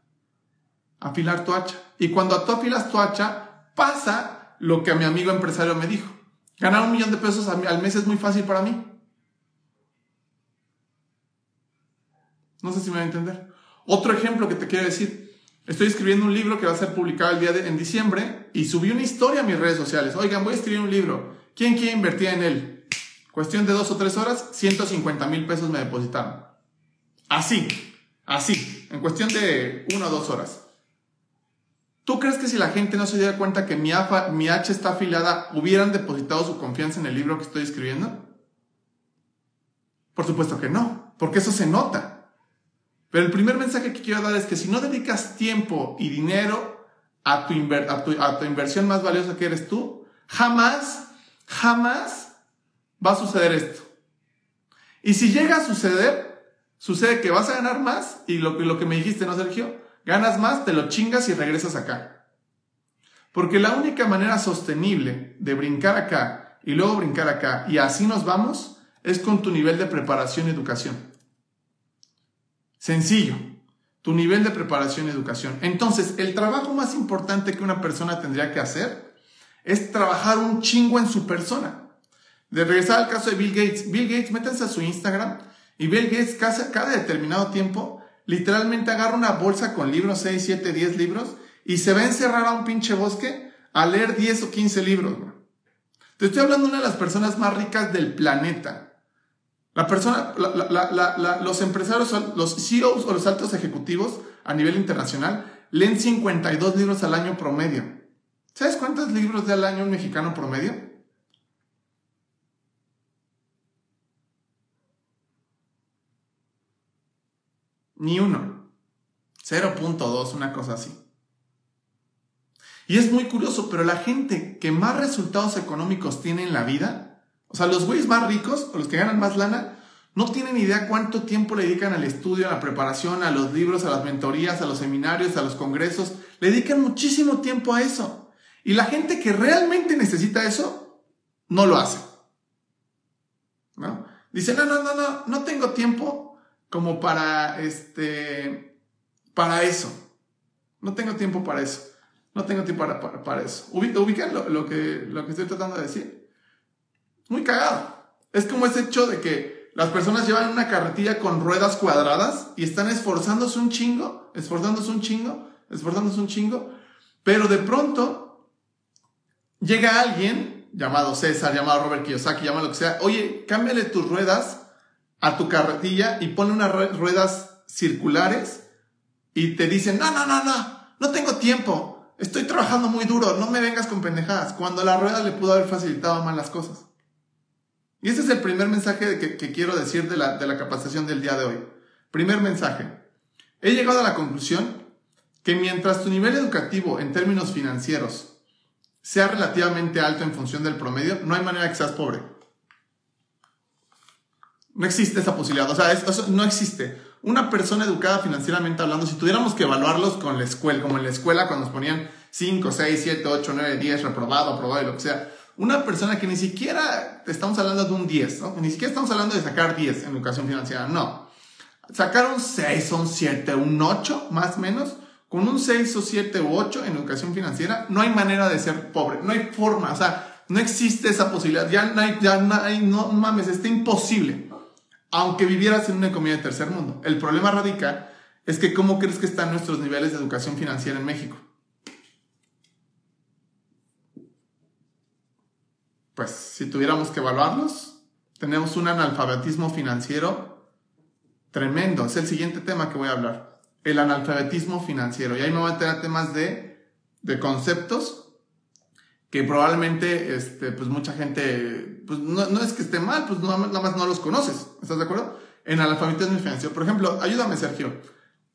afilar tu hacha. Y cuando tú afilas tu hacha, pasa lo que a mi amigo empresario me dijo. Ganar un millón de pesos al mes es muy fácil para mí. No sé si me va a entender. Otro ejemplo que te quiero decir. Estoy escribiendo un libro que va a ser publicado el día de, en diciembre y subí una historia a mis redes sociales. Oigan, voy a escribir un libro. ¿Quién quiere invertir en él? Cuestión de dos o tres horas, 150 mil pesos me depositaron. Así, así, en cuestión de una o dos horas. ¿Tú crees que si la gente no se diera cuenta que mi, mi H está afiliada, hubieran depositado su confianza en el libro que estoy escribiendo? Por supuesto que no, porque eso se nota. Pero el primer mensaje que quiero dar es que si no dedicas tiempo y dinero a tu, inversión más valiosa que eres tú, jamás, jamás va a suceder esto. Y si llega a suceder, sucede que vas a ganar más y lo, lo que me dijiste, ¿no, Sergio? Ganas más, te lo chingas y regresas acá. Porque la única manera sostenible de brincar acá y luego brincar acá y así nos vamos es con tu nivel de preparación y educación. Sencillo, tu nivel de preparación y educación. Entonces, el trabajo más importante que una persona tendría que hacer es trabajar un chingo en su persona. De regresar al caso de Bill Gates. Bill Gates, métanse a su Instagram y Bill Gates cada, cada determinado tiempo literalmente agarra una bolsa con libros, 6, 7, 10 libros y se va a encerrar a un pinche bosque a leer 10 o 15 libros. Te estoy hablando de una de las personas más ricas del planeta. La persona, los empresarios, los CEOs o los altos ejecutivos a nivel internacional leen 52 libros al año promedio. ¿Sabes cuántos libros da al año un mexicano promedio? Ni uno. 0.2, una cosa así. Y es muy curioso, pero la gente que más resultados económicos tiene en la vida, o sea, los güeyes más ricos o los que ganan más lana, no tienen idea cuánto tiempo le dedican al estudio, a la preparación, a los libros, a las mentorías, a los seminarios, a los congresos. Le dedican muchísimo tiempo a eso. Y la gente que realmente necesita eso, no lo hace. ¿No? Dice, no, no, no, no, no tengo tiempo como para, este, para eso. No tengo tiempo para eso. No tengo tiempo para, para, eso. ¿Ubican lo, lo, que, lo que estoy tratando de decir? Muy cagado. Es como ese hecho de que las personas llevan una carretilla con ruedas cuadradas y están esforzándose un chingo, esforzándose un chingo, esforzándose un chingo, pero de pronto llega alguien llamado César, llamado Robert Kiyosaki, llamado lo que sea, oye, cámbiale tus ruedas a tu carretilla y pone unas ruedas circulares y te dicen, no, no, no, no, no tengo tiempo, estoy trabajando muy duro, no me vengas con pendejadas, cuando la rueda le pudo haber facilitado más las cosas. Y ese es el primer mensaje que, quiero decir de la, de la capacitación del día de hoy. Primer mensaje. He llegado a la conclusión que mientras tu nivel educativo en términos financieros sea relativamente alto en función del promedio, no hay manera que seas pobre. No existe esa posibilidad. O sea, no existe. Una persona educada financieramente hablando, si tuviéramos que evaluarlos con la escuela, como en la escuela cuando nos ponían 5, 6, 7, 8, 9, 10, reprobado, aprobado y lo que sea, una persona que ni siquiera estamos hablando de un 10, ¿no? Ni siquiera estamos hablando de sacar 10 en educación financiera, no. Sacar un 6, un 7, un 8, más o menos, con un 6 o 7 u 8 en educación financiera, no hay manera de ser pobre, no hay forma, o sea, no existe esa posibilidad, ya no ya no mames, está imposible, aunque vivieras en una economía de tercer mundo. El problema radica es que cómo crees que están nuestros niveles de educación financiera en México. Pues si tuviéramos que evaluarlos, tenemos un analfabetismo financiero tremendo. Es el siguiente tema que voy a hablar. El analfabetismo financiero. Y ahí me voy a meter a temas de, de conceptos que probablemente este, pues mucha gente, pues no, no es que esté mal, pues nada más no los conoces. ¿Estás de acuerdo? En analfabetismo financiero. Por ejemplo, ayúdame Sergio.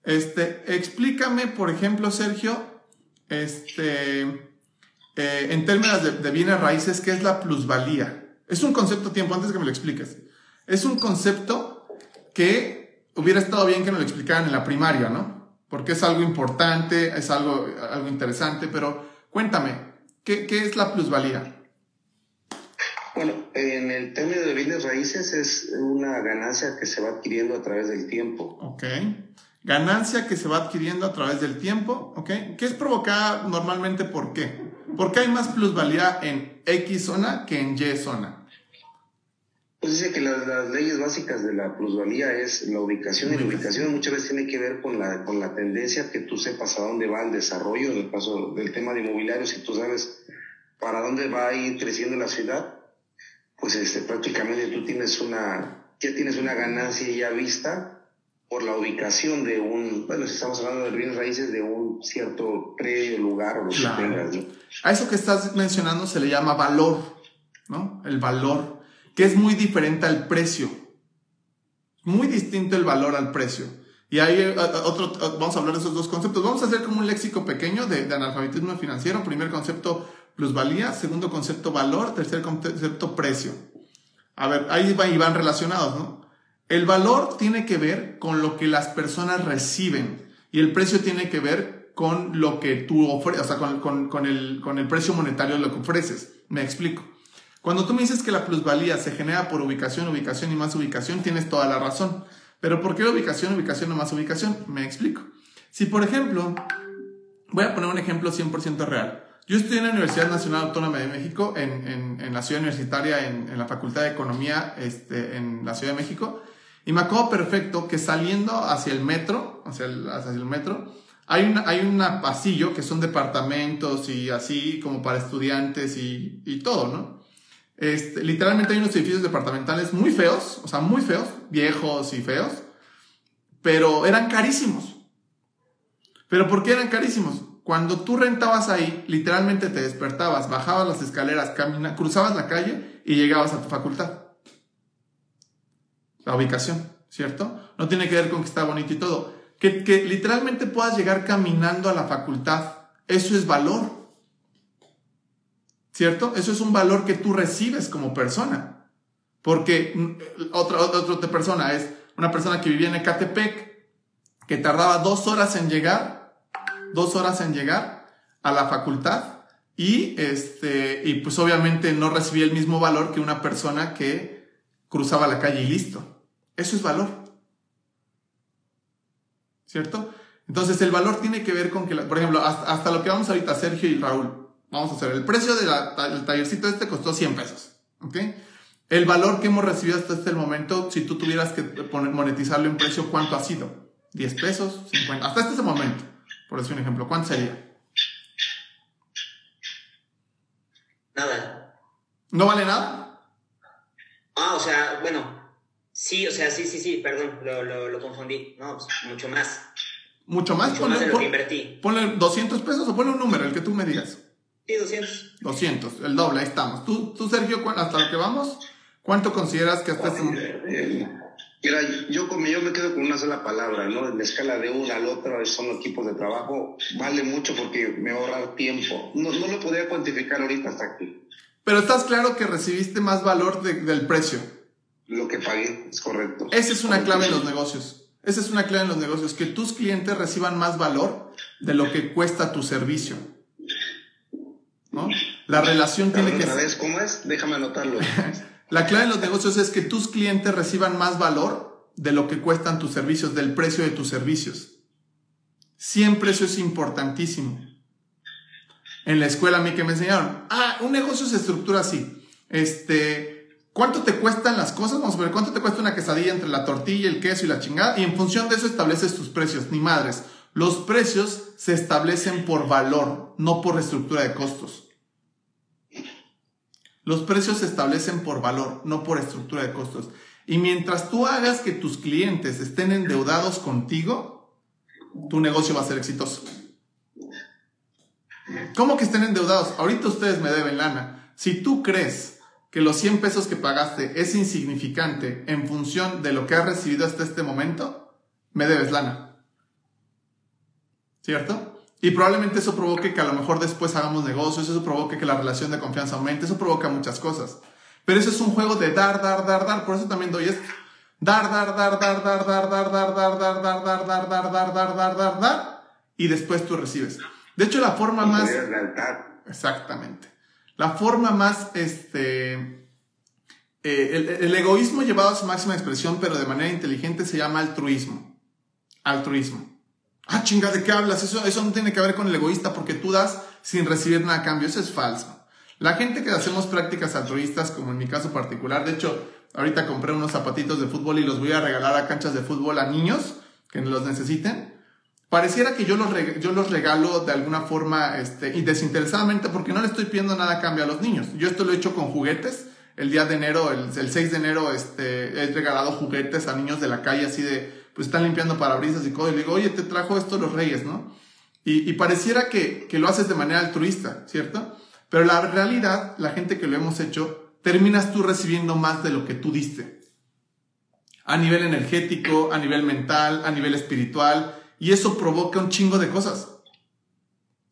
Este, explícame, por ejemplo, Sergio, este, eh, en términos de, bienes raíces, ¿qué es la plusvalía? Es un concepto, tiempo, antes que me lo expliques. Es un concepto que hubiera estado bien que me lo explicaran en la primaria, ¿no? Porque es algo importante, es algo, algo interesante, pero cuéntame, ¿qué, qué es la plusvalía? Bueno, en el término de bienes raíces es una ganancia que se va adquiriendo a través del tiempo. Ok. Ganancia que se va adquiriendo a través del tiempo, ¿ok? ¿Qué es provocada normalmente por qué? ¿Por qué hay más plusvalía en X zona que en Y zona? Pues dice que las, leyes básicas de la plusvalía es la ubicación y la ubicación muchas veces tiene que ver con la, con la tendencia que tú sepas a dónde va el desarrollo, en el caso del tema de inmobiliario, si tú sabes para dónde va a ir creciendo la ciudad, pues este, prácticamente tú tienes una, ya tienes una ganancia ya vista por la ubicación de un, bueno, si estamos hablando de bienes raíces, de un cierto predio, lugar o lo que tengas. A eso que estás mencionando se le llama valor, ¿no? El valor, que es muy diferente al precio. Muy distinto el valor al precio. Y ahí eh, otro, vamos a hablar de esos dos conceptos. Vamos a hacer como un léxico pequeño de, de analfabetismo financiero. Primer concepto, plusvalía. Segundo concepto, valor. Tercer concepto, precio. A ver, ahí van relacionados, ¿no? El valor tiene que ver con lo que las personas reciben y el precio tiene que ver con lo que tú ofreces, o sea, con, el, con el precio monetario de lo que ofreces. Me explico. Cuando tú me dices que la plusvalía se genera por ubicación, ubicación y más ubicación, tienes toda la razón. Pero ¿por qué ubicación, ubicación o más ubicación? Me explico. Si, por ejemplo, voy a poner un ejemplo 100% real. Yo estoy en la Universidad Nacional Autónoma de México, en, la ciudad universitaria, en, la Facultad de Economía este, en la Ciudad de México, y me acuerdo perfecto que saliendo hacia el metro, hacia el, hacia el metro, hay, una, hay un pasillo que son departamentos y así como para estudiantes y, y todo, ¿no? Este, literalmente hay unos edificios departamentales muy feos, o sea, muy feos, viejos y feos, pero eran carísimos. ¿Pero por qué eran carísimos? Cuando tú rentabas ahí, literalmente te despertabas, bajabas las escaleras, cruzabas la calle y llegabas a tu facultad la ubicación, ¿cierto? No tiene que ver con que está bonito y todo. Que, que literalmente puedas llegar caminando a la facultad, eso es valor. ¿Cierto? Eso es un valor que tú recibes como persona. Porque mm, otra, otra, persona es una persona que vivía en Ecatepec, que tardaba dos horas en llegar, dos horas en llegar a la facultad y, este, y pues obviamente no recibía el mismo valor que una persona que cruzaba la calle y listo. Eso es valor. ¿Cierto? Entonces el valor tiene que ver con que, por ejemplo, hasta, lo que vamos ahorita, Sergio y Raúl, vamos a hacer, el precio del tallercito este costó 100 pesos. ¿Ok? El valor que hemos recibido hasta este momento, si tú tuvieras que monetizarlo en precio, ¿cuánto ha sido? ¿10 pesos? ¿50? Hasta este momento, por decir un ejemplo, ¿cuánto sería? Nada. ¿No vale nada? Ah, o sea, bueno, Sí, o sea, sí, sí, sí, perdón, lo, lo, confundí. No, pues, mucho más. ¿Mucho más? Mucho ponle, más de lo que invertí. Ponle 200 pesos o ponle un número, el que tú me digas. Sí, 200. 200, el doble, ahí estamos. Tú, tú Sergio, hasta lo que vamos, ¿cuánto consideras que hasta este Mira, yo, yo me quedo con una sola palabra, ¿no? En la escala de uno al otro son equipos de trabajo, vale mucho porque me ahorra tiempo. No, no lo podría cuantificar ahorita hasta aquí. Pero estás claro que recibiste más valor del precio lo que pagué, es correcto. Esa es una clave en los negocios. Esa es una clave en los negocios, que tus clientes reciban más valor de lo que cuesta tu servicio. ¿No? La relación tiene que ser... ¿Cómo es? Déjame anotarlo. la clave en los negocios es que tus clientes reciban más valor de lo que cuestan tus servicios, del precio de tus servicios. Siempre eso es importantísimo. En la escuela a mí que me enseñaron, ah, un negocio se estructura así. Este, ¿Cuánto te cuestan las cosas? Vamos a ver, ¿cuánto te cuesta una quesadilla entre la tortilla, el queso y la chingada? Y en función de eso estableces tus precios, ni madres. Los precios se establecen por valor, no por estructura de costos. Los precios se establecen por valor, no por estructura de costos. Y mientras tú hagas que tus clientes estén endeudados contigo, tu negocio va a ser exitoso. ¿Cómo que estén endeudados? Ahorita ustedes me deben lana. Si tú crees que los 100 pesos que pagaste es insignificante en función de lo que has recibido hasta este momento, me debes lana. ¿Cierto? Y probablemente eso provoque que a lo mejor después hagamos negocios, eso provoque que la relación de confianza aumente, eso provoca muchas cosas. Pero eso es un juego de dar, dar, dar, dar, por eso también doy esto. Dar, dar, dar, dar, dar, dar, dar, dar, dar, dar, dar, dar, dar, dar, dar, dar, dar, dar, dar, y después tú recibes. De hecho, la forma más... Exactamente. La forma más, este, eh, el, egoísmo llevado a su máxima expresión, pero de manera inteligente, se llama altruismo. Altruismo. Ah, chinga, ¿de qué hablas? Eso, eso no tiene que ver con el egoísta porque tú das sin recibir nada a cambio. Eso es falso. La gente que hacemos prácticas altruistas, como en mi caso particular, de hecho, ahorita compré unos zapatitos de fútbol y los voy a regalar a canchas de fútbol a niños que los necesiten pareciera que yo los, yo los regalo de alguna forma este, y desinteresadamente porque no le estoy pidiendo nada a cambio a los niños. Yo esto lo he hecho con juguetes. El día de enero, el, 6 de enero, este, he regalado juguetes a niños de la calle así de, pues están limpiando parabrisas y todo. Y le digo, oye, te trajo esto los reyes, ¿no? Y, y pareciera que, que lo haces de manera altruista, ¿cierto? Pero la realidad, la gente que lo hemos hecho, terminas tú recibiendo más de lo que tú diste. a nivel energético, a nivel mental, a nivel espiritual, y eso provoca un chingo de cosas.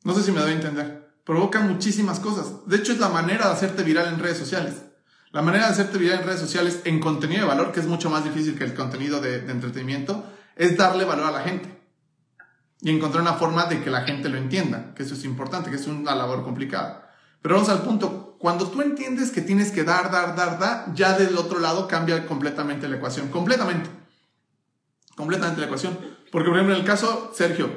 No sé si me doy a entender. Provoca muchísimas cosas. De hecho, es la manera de hacerte viral en redes sociales. La manera de hacerte viral en redes sociales en contenido de valor, que es mucho más difícil que el contenido de, de entretenimiento, es darle valor a la gente. Y encontrar una forma de que la gente lo entienda, que eso es importante, que es una labor complicada. Pero vamos al punto. Cuando tú entiendes que tienes que dar, dar, dar, dar, ya del otro lado cambia completamente la ecuación. Completamente. Completamente la ecuación. Porque, por ejemplo, en el caso, Sergio,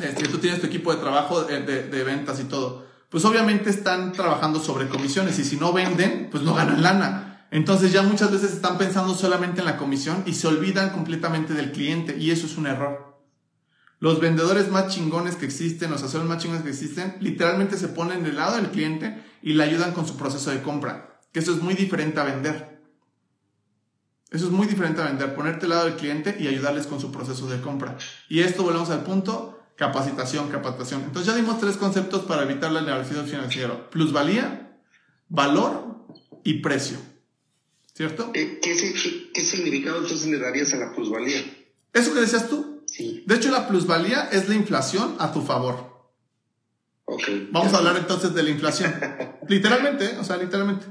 este, tú tienes tu equipo de trabajo de, de, de, ventas y todo, pues obviamente están trabajando sobre comisiones y si no venden, pues no ganan lana. Entonces ya muchas veces están pensando solamente en la comisión y se olvidan completamente del cliente y eso es un error. Los vendedores más chingones que existen, los asesores más chingones que existen, literalmente se ponen del lado del cliente y le ayudan con su proceso de compra. Que eso es muy diferente a vender. Eso es muy diferente a vender, ponerte al lado del cliente y ayudarles con su proceso de compra. Y esto volvemos al punto, capacitación, capacitación. Entonces ya dimos tres conceptos para evitar la negocio financiero. Plusvalía, valor y precio. ¿Cierto? ¿Qué, qué, qué significado entonces le darías a la plusvalía? Eso que decías tú. Sí. De hecho, la plusvalía es la inflación a tu favor. Okay. Vamos a hablar entonces de la inflación. literalmente, o sea, literalmente.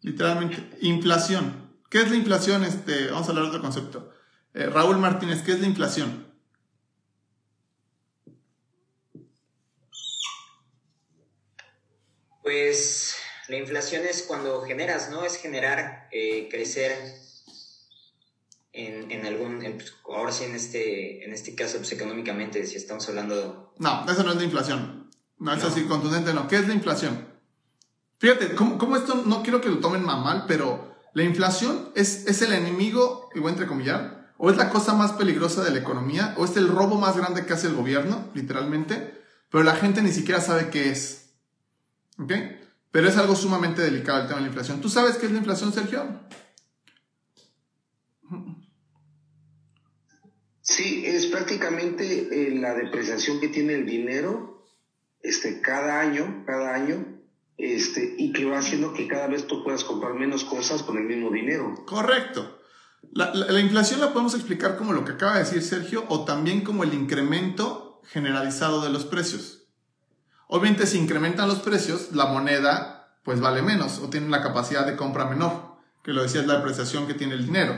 Literalmente. Inflación. ¿Qué es la inflación? Este, vamos a hablar de otro concepto. Eh, Raúl Martínez, ¿qué es la inflación? Pues la inflación es cuando generas, ¿no? Es generar, eh, crecer en, en algún, en, pues, ahora sí en este, en este caso, pues económicamente, si estamos hablando... No, eso no es la inflación. No, es no. así contundente, no. ¿Qué es la inflación? Fíjate, ¿cómo, cómo esto, no quiero que lo tomen mal, pero la inflación es, es el enemigo, y voy a entrecomillar, o es la cosa más peligrosa de la economía, o es el robo más grande que hace el gobierno, literalmente, pero la gente ni siquiera sabe qué es. ¿Ok? Pero es algo sumamente delicado el tema de la inflación. ¿Tú sabes qué es la inflación, Sergio? Sí, es prácticamente eh, la depreciación que tiene el dinero este, cada año, cada año, este, y que va haciendo que cada vez tú puedas comprar menos cosas con el mismo dinero. Correcto. La, la, la, inflación la podemos explicar como lo que acaba de decir Sergio o también como el incremento generalizado de los precios. Obviamente si incrementan los precios, la moneda pues vale menos o tiene una capacidad de compra menor, que lo decía es la depreciación que tiene el dinero.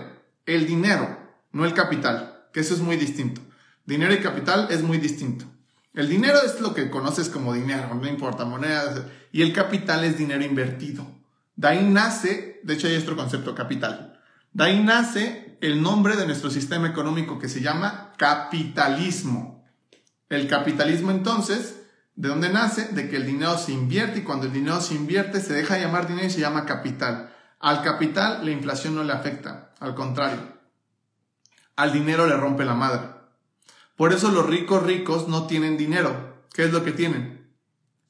El dinero, no el capital, que eso es muy distinto. Dinero y capital es muy distinto. El dinero es lo que conoces como dinero, no importa, monedas, y el capital es dinero invertido. De ahí nace, de hecho hay otro concepto, capital. De ahí nace el nombre de nuestro sistema económico que se llama capitalismo. El capitalismo entonces, ¿de dónde nace? De que el dinero se invierte y cuando el dinero se invierte se deja de llamar dinero y se llama capital. Al capital la inflación no le afecta, al contrario. Al dinero le rompe la madre. Por eso los ricos ricos no tienen dinero. ¿Qué es lo que tienen?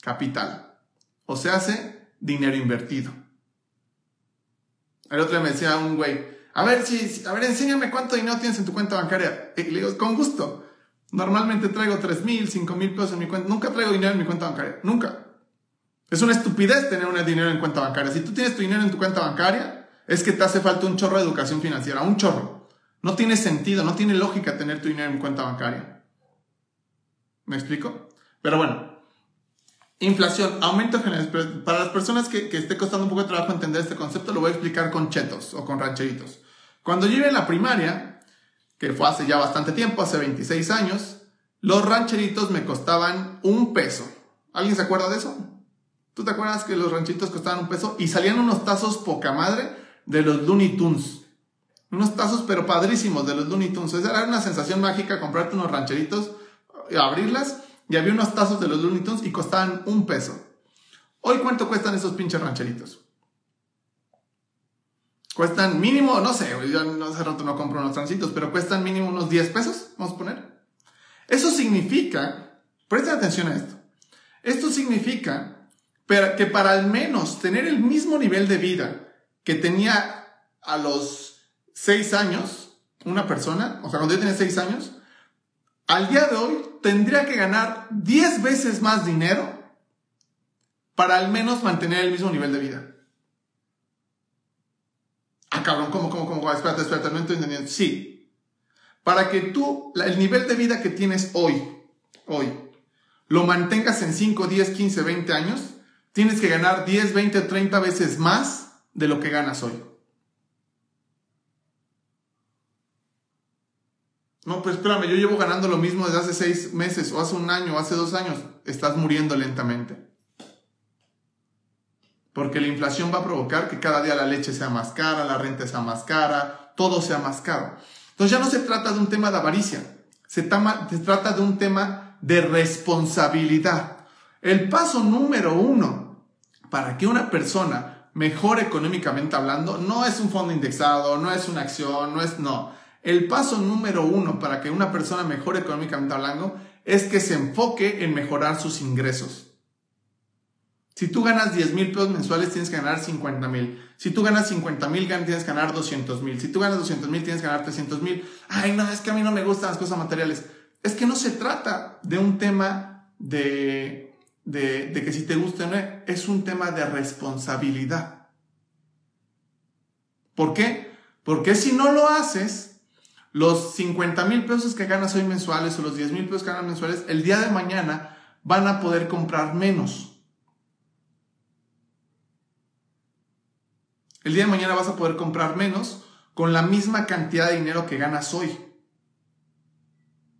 Capital. O se hace dinero invertido. El otro día me decía un güey, a ver, si, a ver, enséñame cuánto dinero tienes en tu cuenta bancaria. Y le digo, con gusto. Normalmente traigo 3 mil, 5 mil pesos en mi cuenta. Nunca traigo dinero en mi cuenta bancaria. Nunca. Es una estupidez tener un dinero en cuenta bancaria. Si tú tienes tu dinero en tu cuenta bancaria, es que te hace falta un chorro de educación financiera. Un chorro. No tiene sentido, no tiene lógica tener tu dinero en cuenta bancaria. ¿Me explico? Pero bueno, inflación, aumento general. Para las personas que, que esté costando un poco de trabajo entender este concepto, lo voy a explicar con chetos o con rancheritos. Cuando yo iba en la primaria, que fue hace ya bastante tiempo, hace 26 años, los rancheritos me costaban un peso. ¿Alguien se acuerda de eso? ¿Tú te acuerdas que los rancheritos costaban un peso? Y salían unos tazos poca madre de los Looney Tunes. Unos tazos pero padrísimos de los Looney Tunes. Era una sensación mágica comprarte unos rancheritos, abrirlas y había unos tazos de los Looney Tunes y costaban un peso. Hoy, ¿cuánto cuestan esos pinches rancheritos? Cuestan mínimo, no sé, yo hace rato no compro unos transitos, pero cuestan mínimo unos 10 pesos, vamos a poner. Eso significa, presten atención a esto, esto significa que para al menos tener el mismo nivel de vida que tenía a los 6 años una persona, o sea, cuando yo tenía 6 años, al día de hoy tendría que ganar 10 veces más dinero para al menos mantener el mismo nivel de vida. Ah, cabrón, ¿cómo, cómo, cómo? Espérate, espérate, no estoy entendiendo. Sí. Para que tú, el nivel de vida que tienes hoy, hoy, lo mantengas en 5, 10, 15, 20 años, tienes que ganar 10, 20, 30 veces más de lo que ganas hoy. No, pues espérame, yo llevo ganando lo mismo desde hace seis meses, o hace un año, o hace dos años. Estás muriendo lentamente. Porque la inflación va a provocar que cada día la leche sea más cara, la renta sea más cara, todo sea más caro. Entonces ya no se trata de un tema de avaricia, se, se trata de un tema de responsabilidad. El paso número uno para que una persona mejore económicamente hablando no es un fondo indexado, no es una acción, no es, no. El paso número uno para que una persona mejore económicamente hablando es que se enfoque en mejorar sus ingresos. Si tú ganas 10 mil pesos mensuales, tienes que ganar 50 mil. Si tú ganas 50 mil, tienes que ganar 200 mil. Si tú ganas 200 mil, tienes que ganar 300 mil. Ay, no, es que a mí no me gustan las cosas materiales. Es que no se trata de un tema de, de, que si te gusta o no, es un tema de responsabilidad. ¿Por qué? Porque si no lo haces, los 50 mil pesos que ganas hoy mensuales o los 10 mil pesos que ganas mensuales, el día de mañana van a poder comprar menos. El día de mañana vas a poder comprar menos con la misma cantidad de dinero que ganas hoy.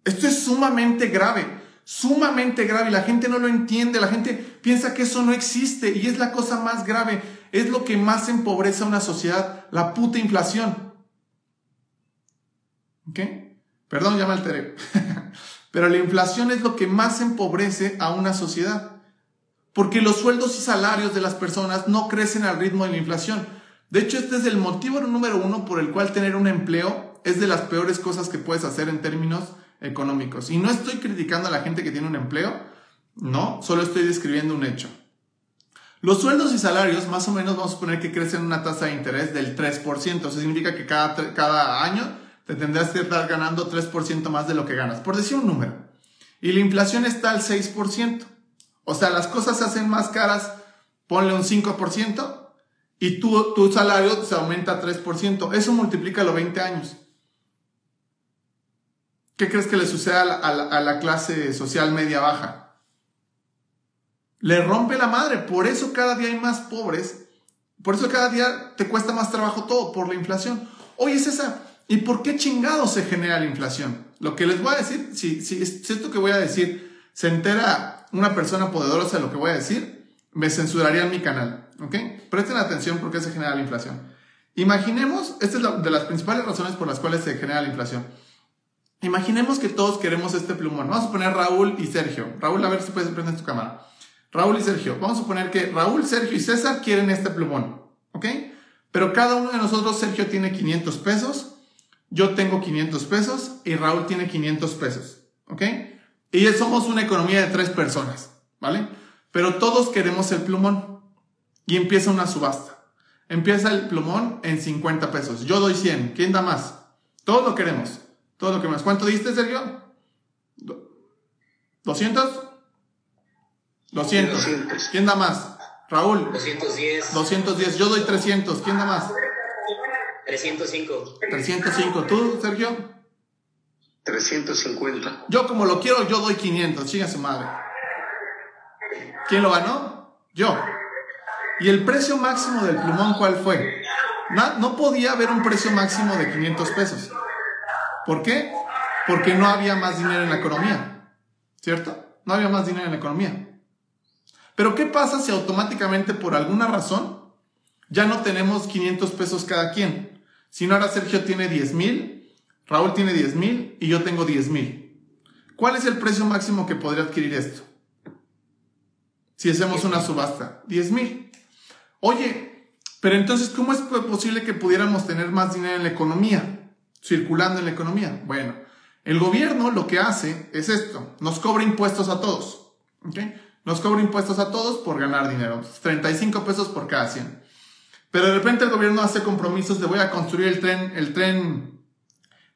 Esto es sumamente grave, sumamente grave. La gente no lo entiende, la gente piensa que eso no existe y es la cosa más grave. Es lo que más empobrece a una sociedad, la puta inflación. ¿Ok? Perdón, ya me alteré. Pero la inflación es lo que más empobrece a una sociedad. Porque los sueldos y salarios de las personas no crecen al ritmo de la inflación. De hecho, este es el motivo número uno por el cual tener un empleo es de las peores cosas que puedes hacer en términos económicos. Y no estoy criticando a la gente que tiene un empleo, no, solo estoy describiendo un hecho. Los sueldos y salarios, más o menos, vamos a suponer que crecen una tasa de interés del 3%. Eso significa que cada, cada año te tendrás que estar ganando 3% más de lo que ganas, por decir un número. Y la inflación está al 6%. O sea, las cosas se hacen más caras, ponle un 5%, y tu, tu salario se aumenta 3%. Eso multiplica los 20 años. ¿Qué crees que le sucede a la, clase social media baja? Le rompe la madre. Por eso cada día hay más pobres. Por eso cada día te cuesta más trabajo todo, por la inflación. Oye, César, ¿y por qué chingado se genera la inflación? Lo que les voy a decir, si, si, si esto que voy a decir se entera una persona poderosa de lo que voy a decir, me censurarían mi canal. ¿Ok? Presten atención porque se genera la inflación. Imaginemos, esta es de las principales razones por las cuales se genera la inflación. Imaginemos que todos queremos este plumón. Vamos a poner Raúl y Sergio. Raúl, a ver si puedes prender tu cámara. Raúl y Sergio. Vamos a suponer que Raúl, Sergio y César quieren este plumón. ¿Ok? Pero cada uno de nosotros, Sergio tiene 500 pesos, yo tengo 500 pesos y Raúl tiene 500 pesos. ¿Ok? Y somos una economía de tres personas. ¿Vale? Pero todos queremos el plumón y empieza una subasta. Empieza el plumón en 50 pesos. Yo doy 100. ¿Quién da más? Todos lo queremos. Todo lo queremos. ¿Cuánto diste, Sergio? ¿200? 200. ¿Quién da más? Raúl. 210. 210. Yo doy 300. ¿Quién da más? 305. 305. ¿Tú, Sergio? 350. Yo como lo quiero, yo doy 500. Chica su madre. ¿Quién lo ganó? Yo. ¿Y el precio máximo del plumón cuál fue? No, no podía haber un precio máximo de 500 pesos. ¿Por qué? Porque no había más dinero en la economía. ¿Cierto? No había más dinero en la economía. Pero ¿qué pasa si automáticamente por alguna razón ya no tenemos 500 pesos cada quien? Si no ahora Sergio tiene 10 mil, Raúl tiene 10 mil y yo tengo 10 mil. ¿Cuál es el precio máximo que podría adquirir esto? Si hacemos una subasta, 10 mil. Oye, pero entonces, ¿cómo es posible que pudiéramos tener más dinero en la economía, circulando en la economía? Bueno, el gobierno lo que hace es esto, nos cobra impuestos a todos, ¿ok? Nos cobra impuestos a todos por ganar dinero, 35 pesos por cada 100. Pero de repente el gobierno hace compromisos de voy a construir el tren, el tren,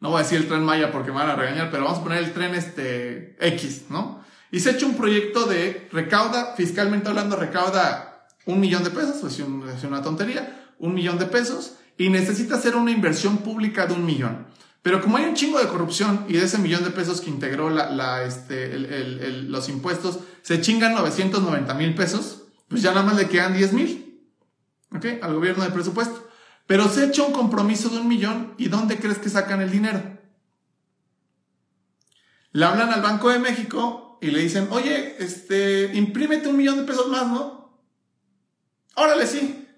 no voy a decir el tren Maya porque me van a regañar, pero vamos a poner el tren este X, ¿no? Y se ha hecho un proyecto de recauda, fiscalmente hablando, recauda un millón de pesos, pues es una tontería, un millón de pesos, y necesita hacer una inversión pública de un millón. Pero como hay un chingo de corrupción y de ese millón de pesos que integró la, este, los impuestos, se chingan 990 mil pesos, pues ya nada más le quedan 10 mil, ¿ok? Al gobierno de presupuesto. Pero se echa un compromiso de un millón y ¿dónde crees que sacan el dinero? Le hablan al Banco de México y le dicen, oye, este, imprímete un millón de pesos más, ¿no? Órale, sí.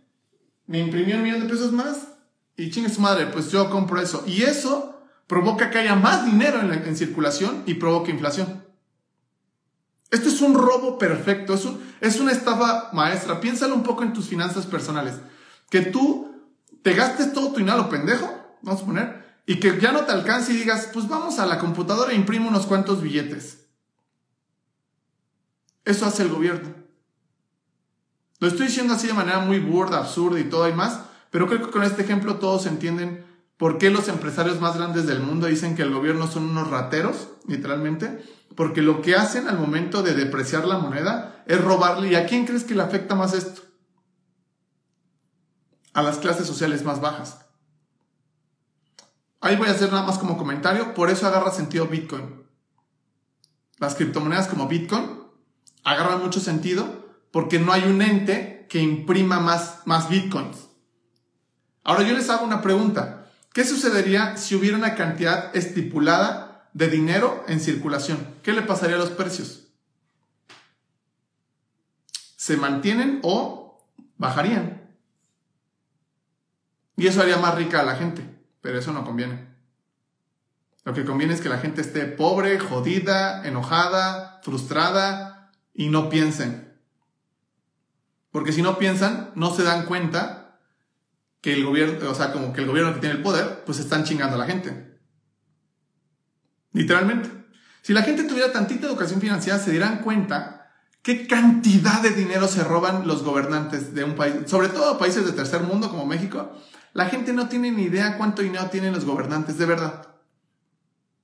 Me imprimió un millón de pesos más y chingue su madre, pues yo compro eso. Y eso provoca que haya más dinero en, circulación y provoca inflación. Esto es un robo perfecto, es, es una estafa maestra. Piénsalo un poco en tus finanzas personales. Que tú te gastes todo tu dinero pendejo, vamos a poner, y que ya no te alcance y digas, pues vamos a la computadora e imprime unos cuantos billetes. Eso hace el gobierno. Lo estoy diciendo así de manera muy burda, absurda y todo y más, pero creo que con este ejemplo todos entienden ¿Por qué los empresarios más grandes del mundo dicen que el gobierno son unos rateros, literalmente? Porque lo que hacen al momento de depreciar la moneda es robarle. ¿Y a quién crees que le afecta más esto? A las clases sociales más bajas. Ahí voy a hacer nada más como comentario, por eso agarra sentido Bitcoin. Las criptomonedas como Bitcoin agarran mucho sentido porque no hay un ente que imprima más, más Bitcoins. Ahora yo les hago una pregunta. ¿Qué sucedería si hubiera una cantidad estipulada de dinero en circulación? ¿Qué le pasaría a los precios? ¿Se mantienen o bajarían? Y eso haría más rica a la gente, pero eso no conviene. Lo que conviene es que la gente esté pobre, jodida, enojada, frustrada y no piensen. Porque si no piensan, no se dan cuenta que el gobierno, o sea, como que el gobierno que tiene el poder, pues están chingando a la gente. Literalmente. Si la gente tuviera tantita educación financiera, se dirán cuenta qué cantidad de dinero se roban los gobernantes de un país, sobre todo países de tercer mundo como México. La gente no tiene ni idea cuánto dinero tienen los gobernantes, de verdad.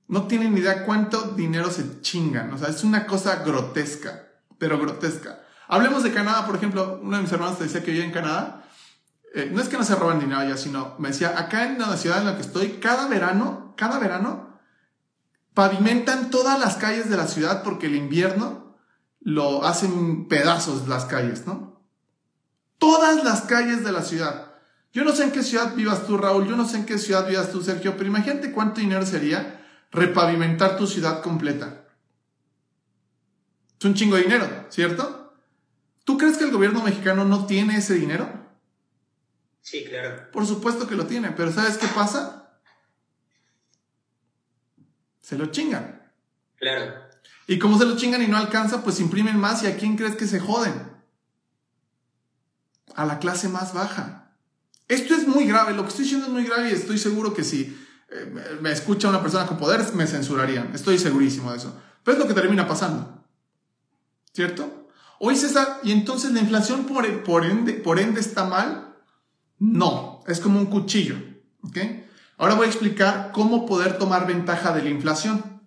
No tienen ni idea cuánto dinero se chingan. O sea, es una cosa grotesca, pero grotesca. Hablemos de Canadá, por ejemplo. Uno de mis hermanos te decía que vive en Canadá eh, no es que no se roban dinero allá, sino me decía, acá en la ciudad en la que estoy, cada verano, cada verano, pavimentan todas las calles de la ciudad porque el invierno lo hacen pedazos las calles, ¿no? Todas las calles de la ciudad. Yo no sé en qué ciudad vivas tú, Raúl, yo no sé en qué ciudad vivas tú, Sergio, pero imagínate cuánto dinero sería repavimentar tu ciudad completa. Es un chingo de dinero, ¿cierto? ¿Tú crees que el gobierno mexicano no tiene ese dinero? Sí, claro. Por supuesto que lo tiene, pero ¿sabes qué pasa? Se lo chingan. Claro. Y como se lo chingan y no alcanza, pues imprimen más y a quién crees que se joden? A la clase más baja. Esto es muy grave, lo que estoy diciendo es muy grave y estoy seguro que si eh, me escucha una persona con poder, me censurarían. Estoy segurísimo de eso. Pero es lo que termina pasando. ¿Cierto? Oye César, y entonces la inflación por, por, ende, por ende está mal. No, es como un cuchillo. Ahora voy a explicar cómo poder tomar ventaja de la inflación.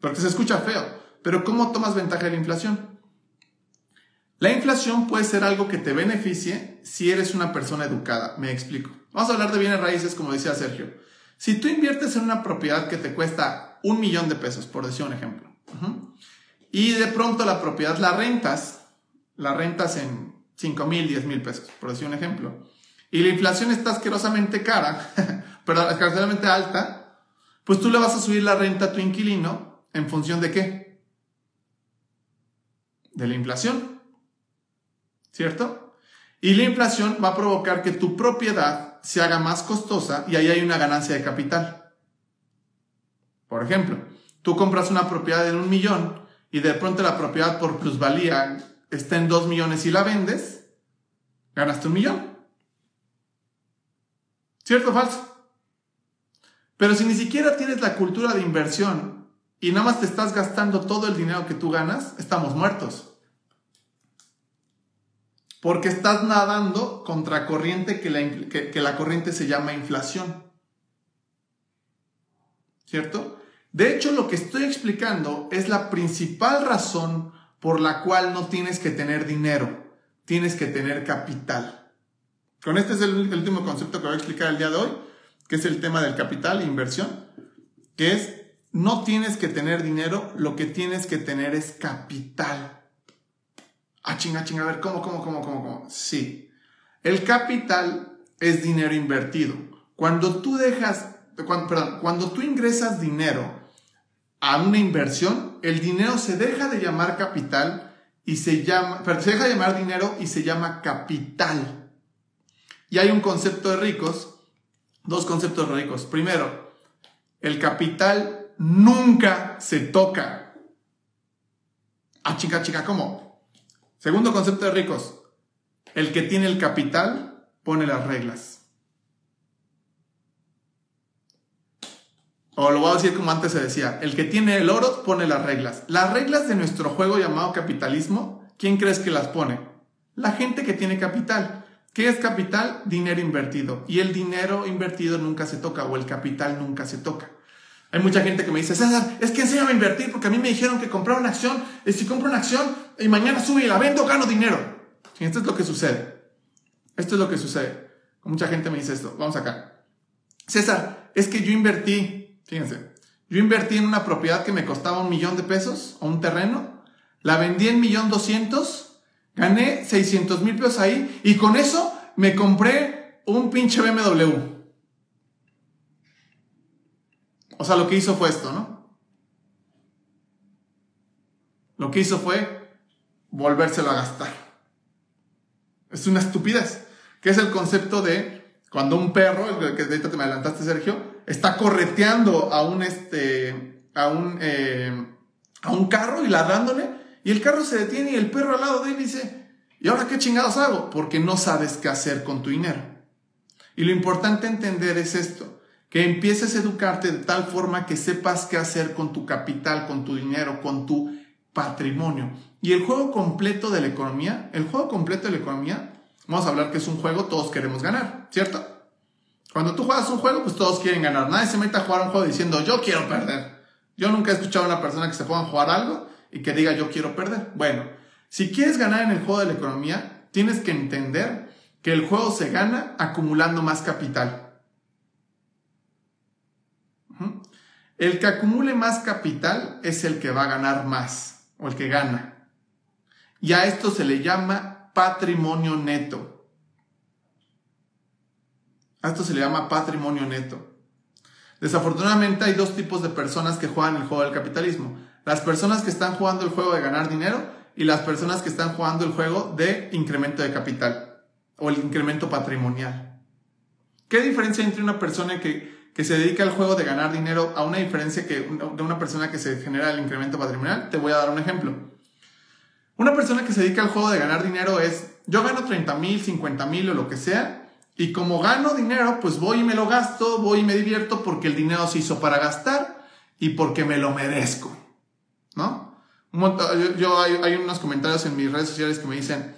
Porque se escucha feo, pero ¿cómo tomas ventaja de la inflación? La inflación puede ser algo que te beneficie si eres una persona educada. Me explico. Vamos a hablar de bienes raíces, como decía Sergio. Si tú inviertes en una propiedad que te cuesta un millón de pesos, por decir un ejemplo, y de pronto la propiedad la rentas, la rentas en 5 mil, 10 mil pesos, por decir un ejemplo, y la inflación está asquerosamente cara, pero asquerosamente alta, pues tú le vas a subir la renta a tu inquilino en función de qué? De la inflación. ¿Cierto? Y la inflación va a provocar que tu propiedad se haga más costosa y ahí hay una ganancia de capital. Por ejemplo, tú compras una propiedad en un millón y de pronto la propiedad por plusvalía está en dos millones y la vendes, ganaste un millón. ¿Cierto o falso? Pero si ni siquiera tienes la cultura de inversión y nada más te estás gastando todo el dinero que tú ganas, estamos muertos. Porque estás nadando contra corriente que la, que la corriente se llama inflación. ¿Cierto? De hecho, lo que estoy explicando es la principal razón por la cual no tienes que tener dinero, tienes que tener capital. Con este es el, el último concepto que voy a explicar el día de hoy, que es el tema del capital e inversión, que es no tienes que tener dinero, lo que tienes que tener es capital. Ah, chinga, chinga, a ver, ¿cómo, cómo, cómo, cómo, cómo? Sí. El capital es dinero invertido. Cuando tú dejas, cuando, perdón, cuando tú ingresas dinero a una inversión, el dinero se deja de llamar capital y se llama, pero se deja de llamar dinero y se llama capital. Y hay un concepto de ricos, dos conceptos ricos. Primero, el capital nunca se toca. Ah, chica, chica, ¿cómo? Segundo concepto de ricos. El que tiene el capital pone las reglas. O lo voy a decir como antes se decía, el que tiene el oro pone las reglas. Las reglas de nuestro juego llamado capitalismo, ¿quién crees que las pone? La gente que tiene capital. ¿Qué es capital? Dinero invertido. Y el dinero invertido nunca se toca o el capital nunca se toca. Hay mucha gente que me dice, César, es que enséñame a invertir porque a mí me dijeron que comprar una acción, y si compro una acción y mañana sube y la vendo, gano dinero. Y esto es lo que sucede. Esto es lo que sucede. Mucha gente me dice esto. Vamos acá. César, es que yo invertí, fíjense, yo invertí en una propiedad que me costaba un millón de pesos o un terreno, la vendí en millón doscientos, gané 600 mil pesos ahí y con eso me compré un pinche BMW. O sea, lo que hizo fue esto, ¿no? Lo que hizo fue volvérselo a gastar. Es una estupidez. Que es el concepto de cuando un perro, el que ahorita te me adelantaste, Sergio, está correteando a un, este, a un, eh, a un carro y ladrándole, y el carro se detiene y el perro al lado de él dice, ¿y ahora qué chingados hago? Porque no sabes qué hacer con tu dinero. Y lo importante entender es esto que empieces a educarte de tal forma que sepas qué hacer con tu capital, con tu dinero, con tu patrimonio. Y el juego completo de la economía, el juego completo de la economía, vamos a hablar que es un juego, todos queremos ganar, ¿cierto? Cuando tú juegas un juego, pues todos quieren ganar. Nadie se mete a jugar un juego diciendo yo quiero perder. Yo nunca he escuchado a una persona que se ponga a jugar algo y que diga yo quiero perder. Bueno, si quieres ganar en el juego de la economía, tienes que entender que el juego se gana acumulando más capital. El que acumule más capital es el que va a ganar más o el que gana. Y a esto se le llama patrimonio neto. A esto se le llama patrimonio neto. Desafortunadamente hay dos tipos de personas que juegan el juego del capitalismo. Las personas que están jugando el juego de ganar dinero y las personas que están jugando el juego de incremento de capital o el incremento patrimonial. ¿Qué diferencia entre una persona que que se dedica al juego de ganar dinero a una diferencia que de una persona que se genera el incremento patrimonial. Te voy a dar un ejemplo. Una persona que se dedica al juego de ganar dinero es, yo gano 30 mil, 50 mil o lo que sea, y como gano dinero, pues voy y me lo gasto, voy y me divierto porque el dinero se hizo para gastar y porque me lo merezco. ¿No? yo, hay, unos comentarios en mis redes sociales que me dicen,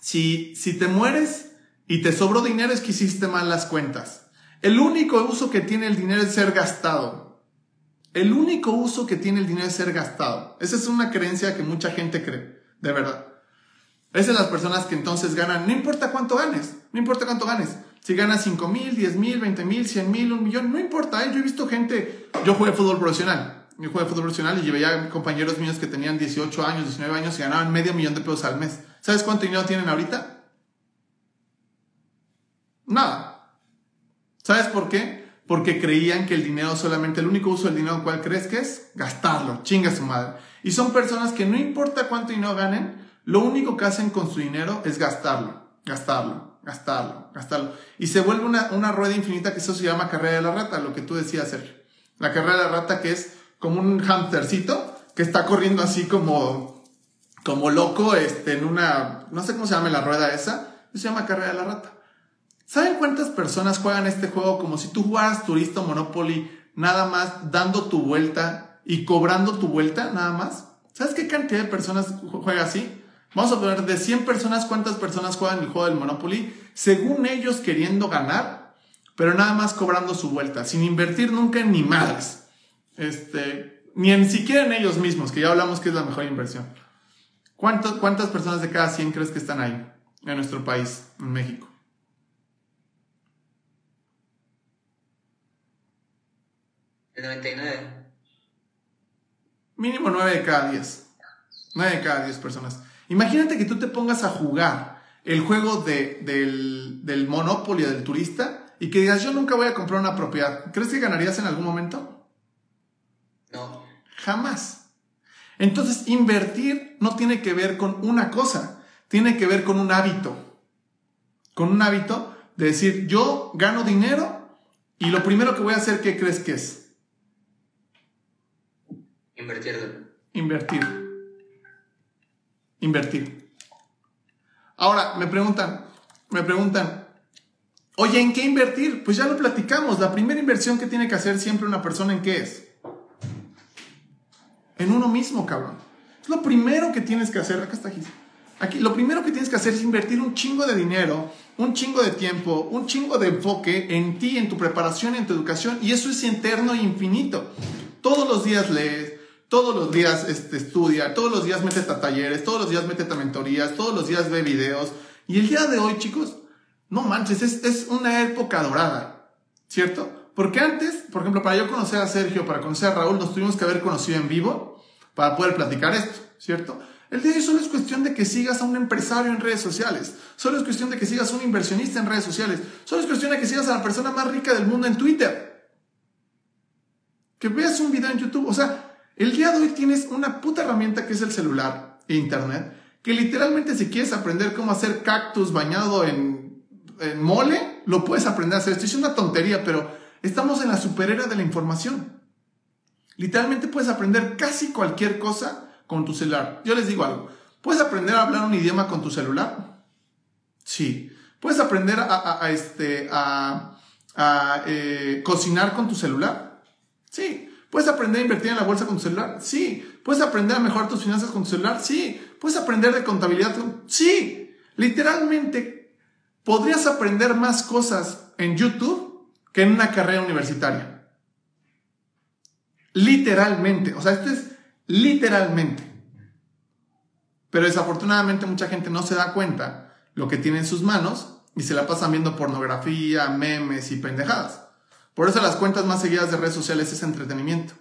si, si te mueres y te sobró dinero es que hiciste mal las cuentas. El único uso que tiene el dinero es ser gastado. El único uso que tiene el dinero es ser gastado. Esa es una creencia que mucha gente cree, de verdad. Esas son las personas que entonces ganan, no importa cuánto ganes, no importa cuánto ganes. Si ganas 5 mil, 10 mil, 20 mil, 100 mil, un millón, no importa. ¿eh? Yo he visto gente, yo jugué fútbol profesional, yo jugué fútbol profesional y ya compañeros míos que tenían 18 años, 19 años y ganaban medio millón de pesos al mes. ¿Sabes cuánto dinero tienen ahorita? Nada. ¿Sabes por qué? Porque creían que el dinero solamente, el único uso del dinero, ¿cuál crees que es? Gastarlo, chinga su madre. Y son personas que no importa cuánto dinero ganen, lo único que hacen con su dinero es gastarlo, gastarlo, gastarlo, gastarlo. Y se vuelve una, una rueda infinita que eso se llama carrera de la rata, lo que tú decías, Sergio. La carrera de la rata que es como un hamstercito que está corriendo así como, como loco este, en una, no sé cómo se llama la rueda esa, se llama carrera de la rata. ¿Saben cuántas personas juegan este juego como si tú jugaras turista Monopoly nada más dando tu vuelta y cobrando tu vuelta nada más? ¿Sabes qué cantidad de personas juega así? Vamos a poner de 100 personas cuántas personas juegan el juego del Monopoly según ellos queriendo ganar, pero nada más cobrando su vuelta, sin invertir nunca en ni madres. Este, ni en siquiera en ellos mismos, que ya hablamos que es la mejor inversión. ¿Cuántas personas de cada 100 crees que están ahí, en nuestro país, en México? El 99. Mínimo 9 de cada 10. 9 de cada 10 personas. Imagínate que tú te pongas a jugar el juego de, del, del del turista y que digas, yo nunca voy a comprar una propiedad. ¿Crees que ganarías en algún momento? Jamás. Entonces, invertir no tiene que ver con una cosa, tiene que ver con un hábito. Con un hábito de decir, yo gano dinero y lo primero que voy a hacer, ¿qué crees que es? Invertirlo. Invertir. Invertir. Ahora, me preguntan, me preguntan, oye, ¿en qué invertir? Pues ya lo platicamos. La primera inversión que tiene que hacer siempre una persona, ¿en qué es? En uno mismo, cabrón. Es lo primero que tienes que hacer. Acá está Gis. Aquí, lo primero que tienes que hacer es invertir un chingo de dinero, un chingo de tiempo, un chingo de enfoque en ti, en tu preparación, en tu educación. Y eso es interno e infinito. Todos los días lees, todos los días este, estudia, todos los días métete a talleres, todos los días métete a mentorías, todos los días ve videos. Y el día de hoy, chicos, no manches, es, es una época dorada, ¿cierto? Porque antes, por ejemplo, para yo conocer a Sergio, para conocer a Raúl, nos tuvimos que haber conocido en vivo para poder platicar esto, ¿cierto? El día de hoy solo es cuestión de que sigas a un empresario en redes sociales, solo es cuestión de que sigas a un inversionista en redes sociales, solo es cuestión de que sigas a la persona más rica del mundo en Twitter, que veas un video en YouTube, o sea, el día de hoy tienes una puta herramienta que es el celular e internet, que literalmente si quieres aprender cómo hacer cactus bañado en, en mole, lo puedes aprender a hacer. Esto es una tontería, pero estamos en la superera de la información. Literalmente puedes aprender casi cualquier cosa con tu celular. Yo les digo algo. ¿Puedes aprender a hablar un idioma con tu celular? Sí. ¿Puedes aprender a, este, a, eh, cocinar con tu celular? Sí. ¿Puedes aprender a invertir en la bolsa con tu celular? Sí. ¿Puedes aprender a mejorar tus finanzas con tu celular? Sí. ¿Puedes aprender de contabilidad? Sí. Literalmente, podrías aprender más cosas en YouTube que en una carrera universitaria. Literalmente. O sea, esto es literalmente. Pero desafortunadamente mucha gente no se da cuenta lo que tiene en sus manos y se la pasan viendo pornografía, memes y pendejadas. Por eso las cuentas más seguidas de redes sociales es entretenimiento.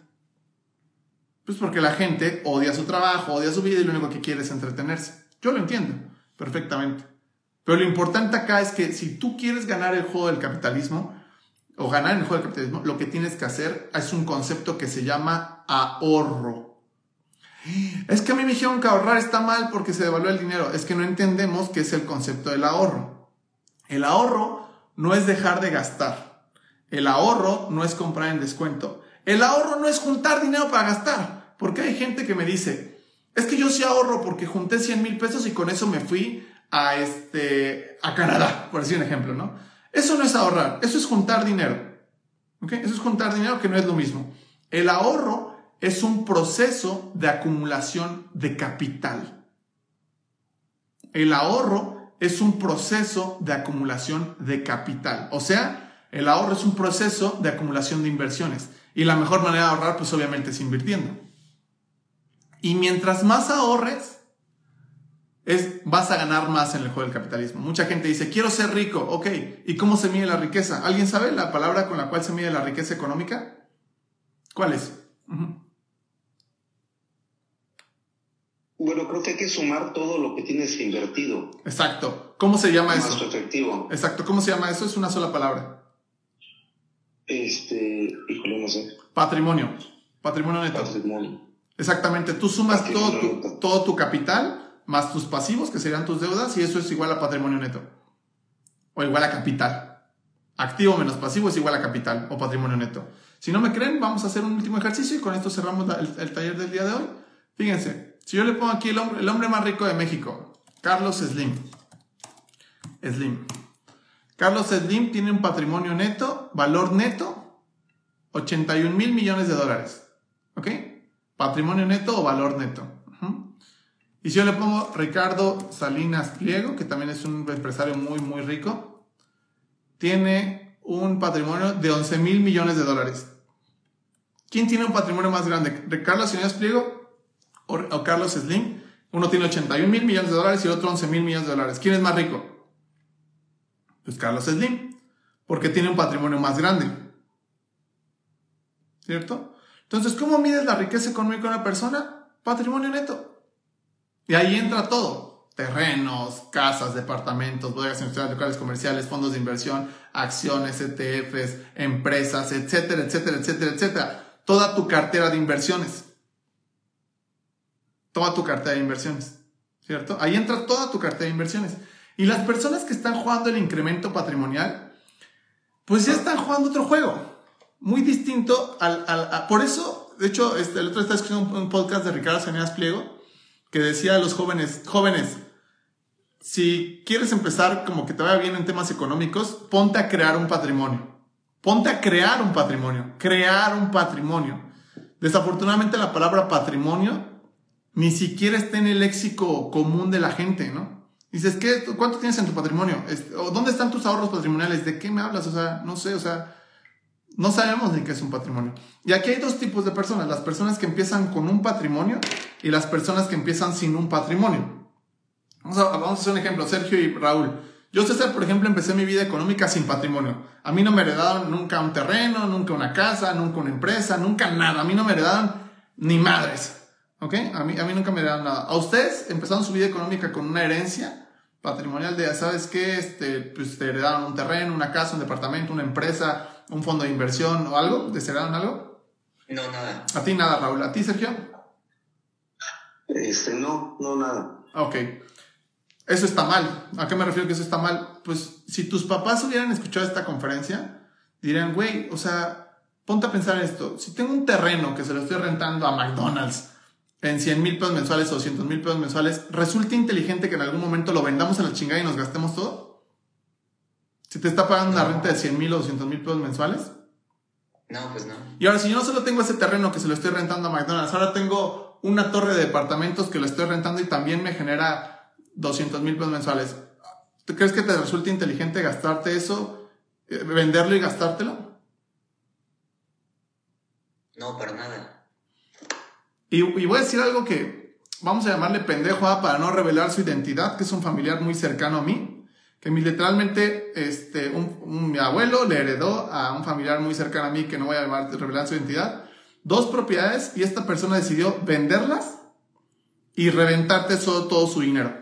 Pues porque la gente odia su trabajo, odia su vida y lo único que quiere es entretenerse. Yo lo entiendo perfectamente. Pero lo importante acá es que si tú quieres ganar el juego del capitalismo, o ganar en el juego del capitalismo, lo que tienes que hacer es un concepto que se llama ahorro. Es que a mí me dijeron que ahorrar está mal porque se devalúa el dinero. Es que no entendemos qué es el concepto del ahorro. El ahorro no es dejar de gastar. El ahorro no es comprar en descuento. El ahorro no es juntar dinero para gastar. Porque hay gente que me dice, es que yo sí ahorro porque junté 100 mil pesos y con eso me fui a, este, a Canadá, por decir un ejemplo, ¿no? Eso no es ahorrar, eso es juntar dinero. ¿Ok? Eso es juntar dinero que no es lo mismo. El ahorro es un proceso de acumulación de capital. El ahorro es un proceso de acumulación de capital. O sea, el ahorro es un proceso de acumulación de inversiones. Y la mejor manera de ahorrar, pues obviamente es invirtiendo. Y mientras más ahorres, es vas a ganar más en el juego del capitalismo. Mucha gente dice, quiero ser rico, ok, ¿y cómo se mide la riqueza? ¿Alguien sabe la palabra con la cual se mide la riqueza económica? ¿Cuál es? Bueno, creo que hay que sumar todo lo que tienes invertido. Exacto. ¿Cómo se llama Más eso? efectivo. Exacto. ¿Cómo se llama eso? Es una sola palabra. Este, híjole, no sé. Patrimonio. Patrimonio neto. Patrimonio. Exactamente. Tú sumas todo tu, todo tu capital más tus pasivos, que serían tus deudas, y eso es igual a patrimonio neto. O igual a capital. Activo menos pasivo es igual a capital o patrimonio neto. Si no me creen, vamos a hacer un último ejercicio y con esto cerramos el, el taller del día de hoy. Fíjense, si yo le pongo aquí el hombre, el hombre más rico de México, Carlos Slim. Slim. Carlos Slim tiene un patrimonio neto, valor neto, 81 mil millones de dólares. ¿Ok? Patrimonio neto o valor neto. Y si yo le pongo Ricardo Salinas Pliego, que también es un empresario muy, muy rico, tiene un patrimonio de 11 mil millones de dólares. ¿Quién tiene un patrimonio más grande? ¿Ricardo Salinas Pliego o, o Carlos Slim? Uno tiene 81 mil millones de dólares y el otro 11 mil millones de dólares. ¿Quién es más rico? Pues Carlos Slim, porque tiene un patrimonio más grande. ¿cierto? Entonces, ¿cómo mides la riqueza económica de una persona? Patrimonio neto. Y ahí entra todo. Terrenos, casas, departamentos, bodegas industriales, locales comerciales, fondos de inversión, acciones, ETFs, empresas, etcétera, etcétera, etcétera, etcétera. Toda tu cartera de inversiones. Toda tu cartera de inversiones. ¿Cierto? Ahí entra toda tu cartera de inversiones. Y las personas que están jugando el incremento patrimonial, pues ya están jugando otro juego muy distinto al, por eso, de hecho, este, el otro está escuchando un, podcast de Ricardo Saneas Pliego que decía a los jóvenes, jóvenes, si quieres empezar como que te vaya bien en temas económicos, ponte a crear un patrimonio. Ponte a crear un patrimonio, crear un patrimonio. Desafortunadamente la palabra patrimonio ni siquiera está en el léxico común de la gente, ¿no? Dices, ¿qué, ¿cuánto tienes en tu patrimonio? ¿Dónde están tus ahorros patrimoniales? ¿De qué me hablas? O sea, no sé, o sea, no sabemos ni qué es un patrimonio. Y aquí hay dos tipos de personas, las personas que empiezan con un patrimonio y las personas que empiezan sin un patrimonio. Vamos a, vamos a hacer un ejemplo, Sergio y Raúl. Yo, César, por ejemplo, empecé mi vida económica sin patrimonio. A mí no me heredaron nunca un terreno, nunca una casa, nunca una empresa, nunca nada. A mí no me heredaron ni madres. ¿Ok? A mí, a mí nunca me heredaron nada. A ustedes empezaron su vida económica con una herencia patrimonial de, ¿sabes qué? Este, pues te heredaron un terreno, una casa, un departamento, una empresa, un fondo de inversión o algo? ¿Te cerraron algo? No, nada. ¿A ti nada, Raúl? ¿A ti, Sergio? Este, no, no, nada. Ok. Eso está mal. ¿A qué me refiero que eso está mal? Pues si tus papás hubieran escuchado esta conferencia, dirían, güey, o sea, ponte a pensar esto. Si tengo un terreno que se lo estoy rentando a McDonald's en 100 mil pesos mensuales o 200 mil pesos mensuales, ¿resulta inteligente que en algún momento lo vendamos a la chingada y nos gastemos todo? Si te está pagando una renta de 100 mil o 200 mil pesos mensuales. No, pues no. Y ahora, si yo no solo tengo ese terreno que se lo estoy rentando a McDonald's, ahora tengo una torre de departamentos que lo estoy rentando y también me genera 200 mil pesos mensuales. ¿Tú crees que te resulta inteligente gastarte eso, eh, venderlo y gastártelo? No, para nada. Y, voy a decir algo que vamos a llamarle pendejo ¿ah? para no revelar su identidad, que es un familiar muy cercano a mí que literalmente este, un, mi abuelo le heredó a un familiar muy cercano a mí, que no voy a revelar su identidad, dos propiedades y esta persona decidió venderlas y reventarte todo, su dinero.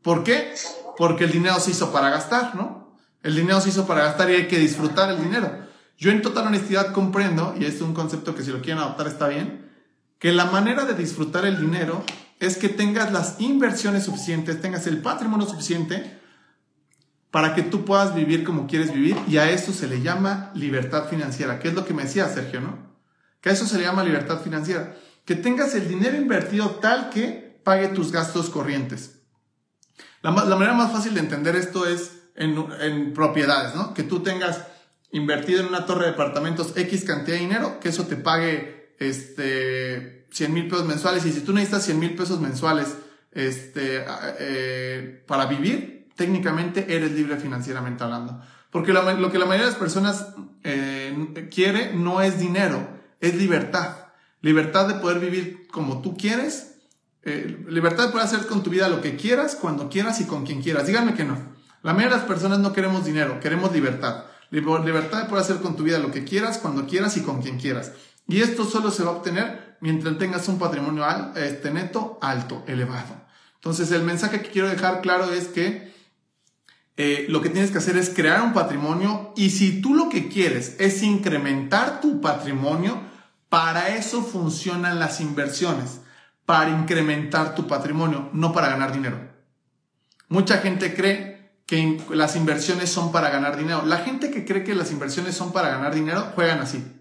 ¿Por qué? Porque el dinero se hizo para gastar, ¿no? El dinero se hizo para gastar y hay que disfrutar el dinero. Yo en total honestidad comprendo, y es un concepto que si lo quieren adoptar está bien, que la manera de disfrutar el dinero es que tengas las inversiones suficientes, tengas el patrimonio suficiente para que tú puedas vivir como quieres vivir y a eso se le llama libertad financiera, que es lo que me decía Sergio, ¿no? Que a eso se le llama libertad financiera, que tengas el dinero invertido tal que pague tus gastos corrientes. La, manera más fácil de entender esto es en, en propiedades, ¿no? Que tú tengas invertido en una torre de departamentos X cantidad de dinero, que eso te pague este 100 mil pesos mensuales y si tú necesitas 100 mil pesos mensuales este, eh, para vivir, técnicamente eres libre financieramente hablando. Porque lo, que la mayoría de las personas eh, quiere no es dinero, es libertad. Libertad de poder vivir como tú quieres, eh, libertad de poder hacer con tu vida lo que quieras, cuando quieras y con quien quieras. Díganme que no. La mayoría de las personas no queremos dinero, queremos libertad. Libertad de poder hacer con tu vida lo que quieras, cuando quieras y con quien quieras. Y esto solo se va a obtener mientras tengas un patrimonio este, neto alto, elevado. Entonces, el mensaje que quiero dejar claro es que eh, lo que tienes que hacer es crear un patrimonio y si tú lo que quieres es incrementar tu patrimonio, para eso funcionan las inversiones, para incrementar tu patrimonio, no para ganar dinero. Mucha gente cree que las inversiones son para ganar dinero. La gente que cree que las inversiones son para ganar dinero juegan así.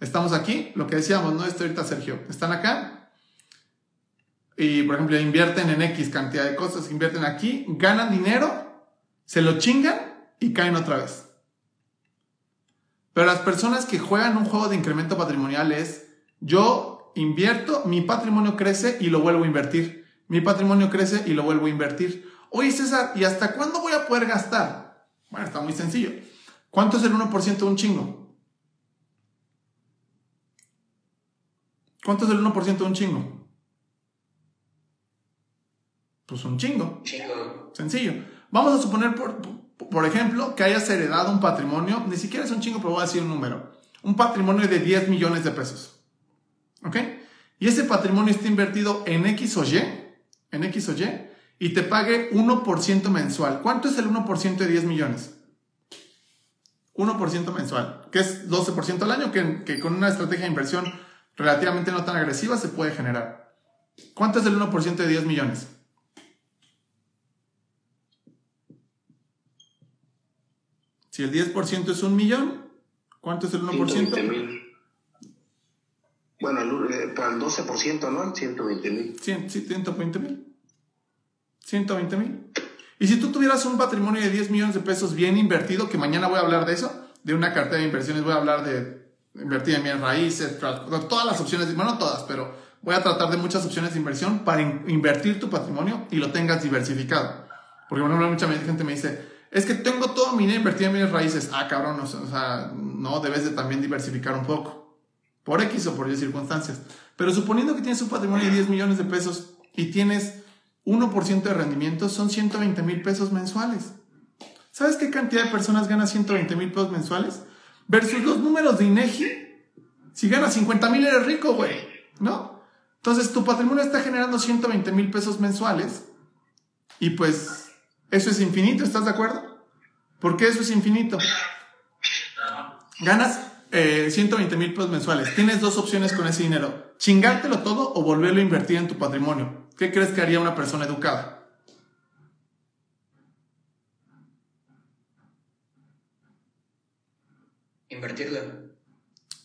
Estamos aquí, lo que decíamos, ¿no? Esto ahorita Sergio. Están acá y, por ejemplo, invierten en X cantidad de cosas, invierten aquí, ganan dinero, se lo chingan y caen otra vez. Pero las personas que juegan un juego de incremento patrimonial es, yo invierto, mi patrimonio crece y lo vuelvo a invertir. Mi patrimonio crece y lo vuelvo a invertir. Oye, César, ¿y hasta cuándo voy a poder gastar? Bueno, está muy sencillo. ¿Cuánto es el 1% de un chingo? ¿Cuánto es el 1% de un chingo? Pues un chingo. Chingo. Sencillo. Vamos a suponer, por, por ejemplo, que hayas heredado un patrimonio, ni siquiera es un chingo, pero voy a decir un número. un patrimonio de 10 millones de pesos. ¿Ok? Y ese patrimonio está invertido en X o Y, en X o Y, y te pague 1% mensual. ¿Cuánto es el 1% de 10 millones? 1% mensual, que es 12% al año, que, que, con una estrategia de inversión relativamente no tan agresiva se puede generar. ¿Cuánto es el 1% de 10 millones? Si el 10% es un millón, ¿cuánto es el 1%? mil. Bueno, eh, para el 12%, ¿no? 120 mil. Sí, 120 mil. 120 mil. Y si tú tuvieras un patrimonio de 10 millones de pesos bien invertido, que mañana voy a hablar de eso, de una cartera de inversiones, voy a hablar de invertir en bienes raíces, todas las opciones, bueno, no todas, pero voy a tratar de muchas opciones de inversión para invertir tu patrimonio y lo tengas diversificado. Porque, por ejemplo, mucha gente me dice, es que tengo todo mi dinero invertido en bienes raíces. Ah, cabrón, o sea, no, debes de también diversificar un poco. Por X o por Y circunstancias. Pero suponiendo que tienes un patrimonio de 10 millones de pesos y tienes 1% de rendimiento son 120 mil pesos mensuales. ¿Sabes qué cantidad de personas gana 120 mil pesos mensuales? Versus los números de INEGI. Si ganas 50 mil eres rico, güey. ¿No? Entonces tu patrimonio está generando 120 mil pesos mensuales. Y pues eso es infinito, ¿estás de acuerdo? ¿Por qué eso es infinito? Ganas 120 eh, mil pesos mensuales. Tienes dos opciones con ese dinero. Chingártelo todo o volverlo a invertir en tu patrimonio. ¿Qué crees que haría una persona educada? Invertirlo.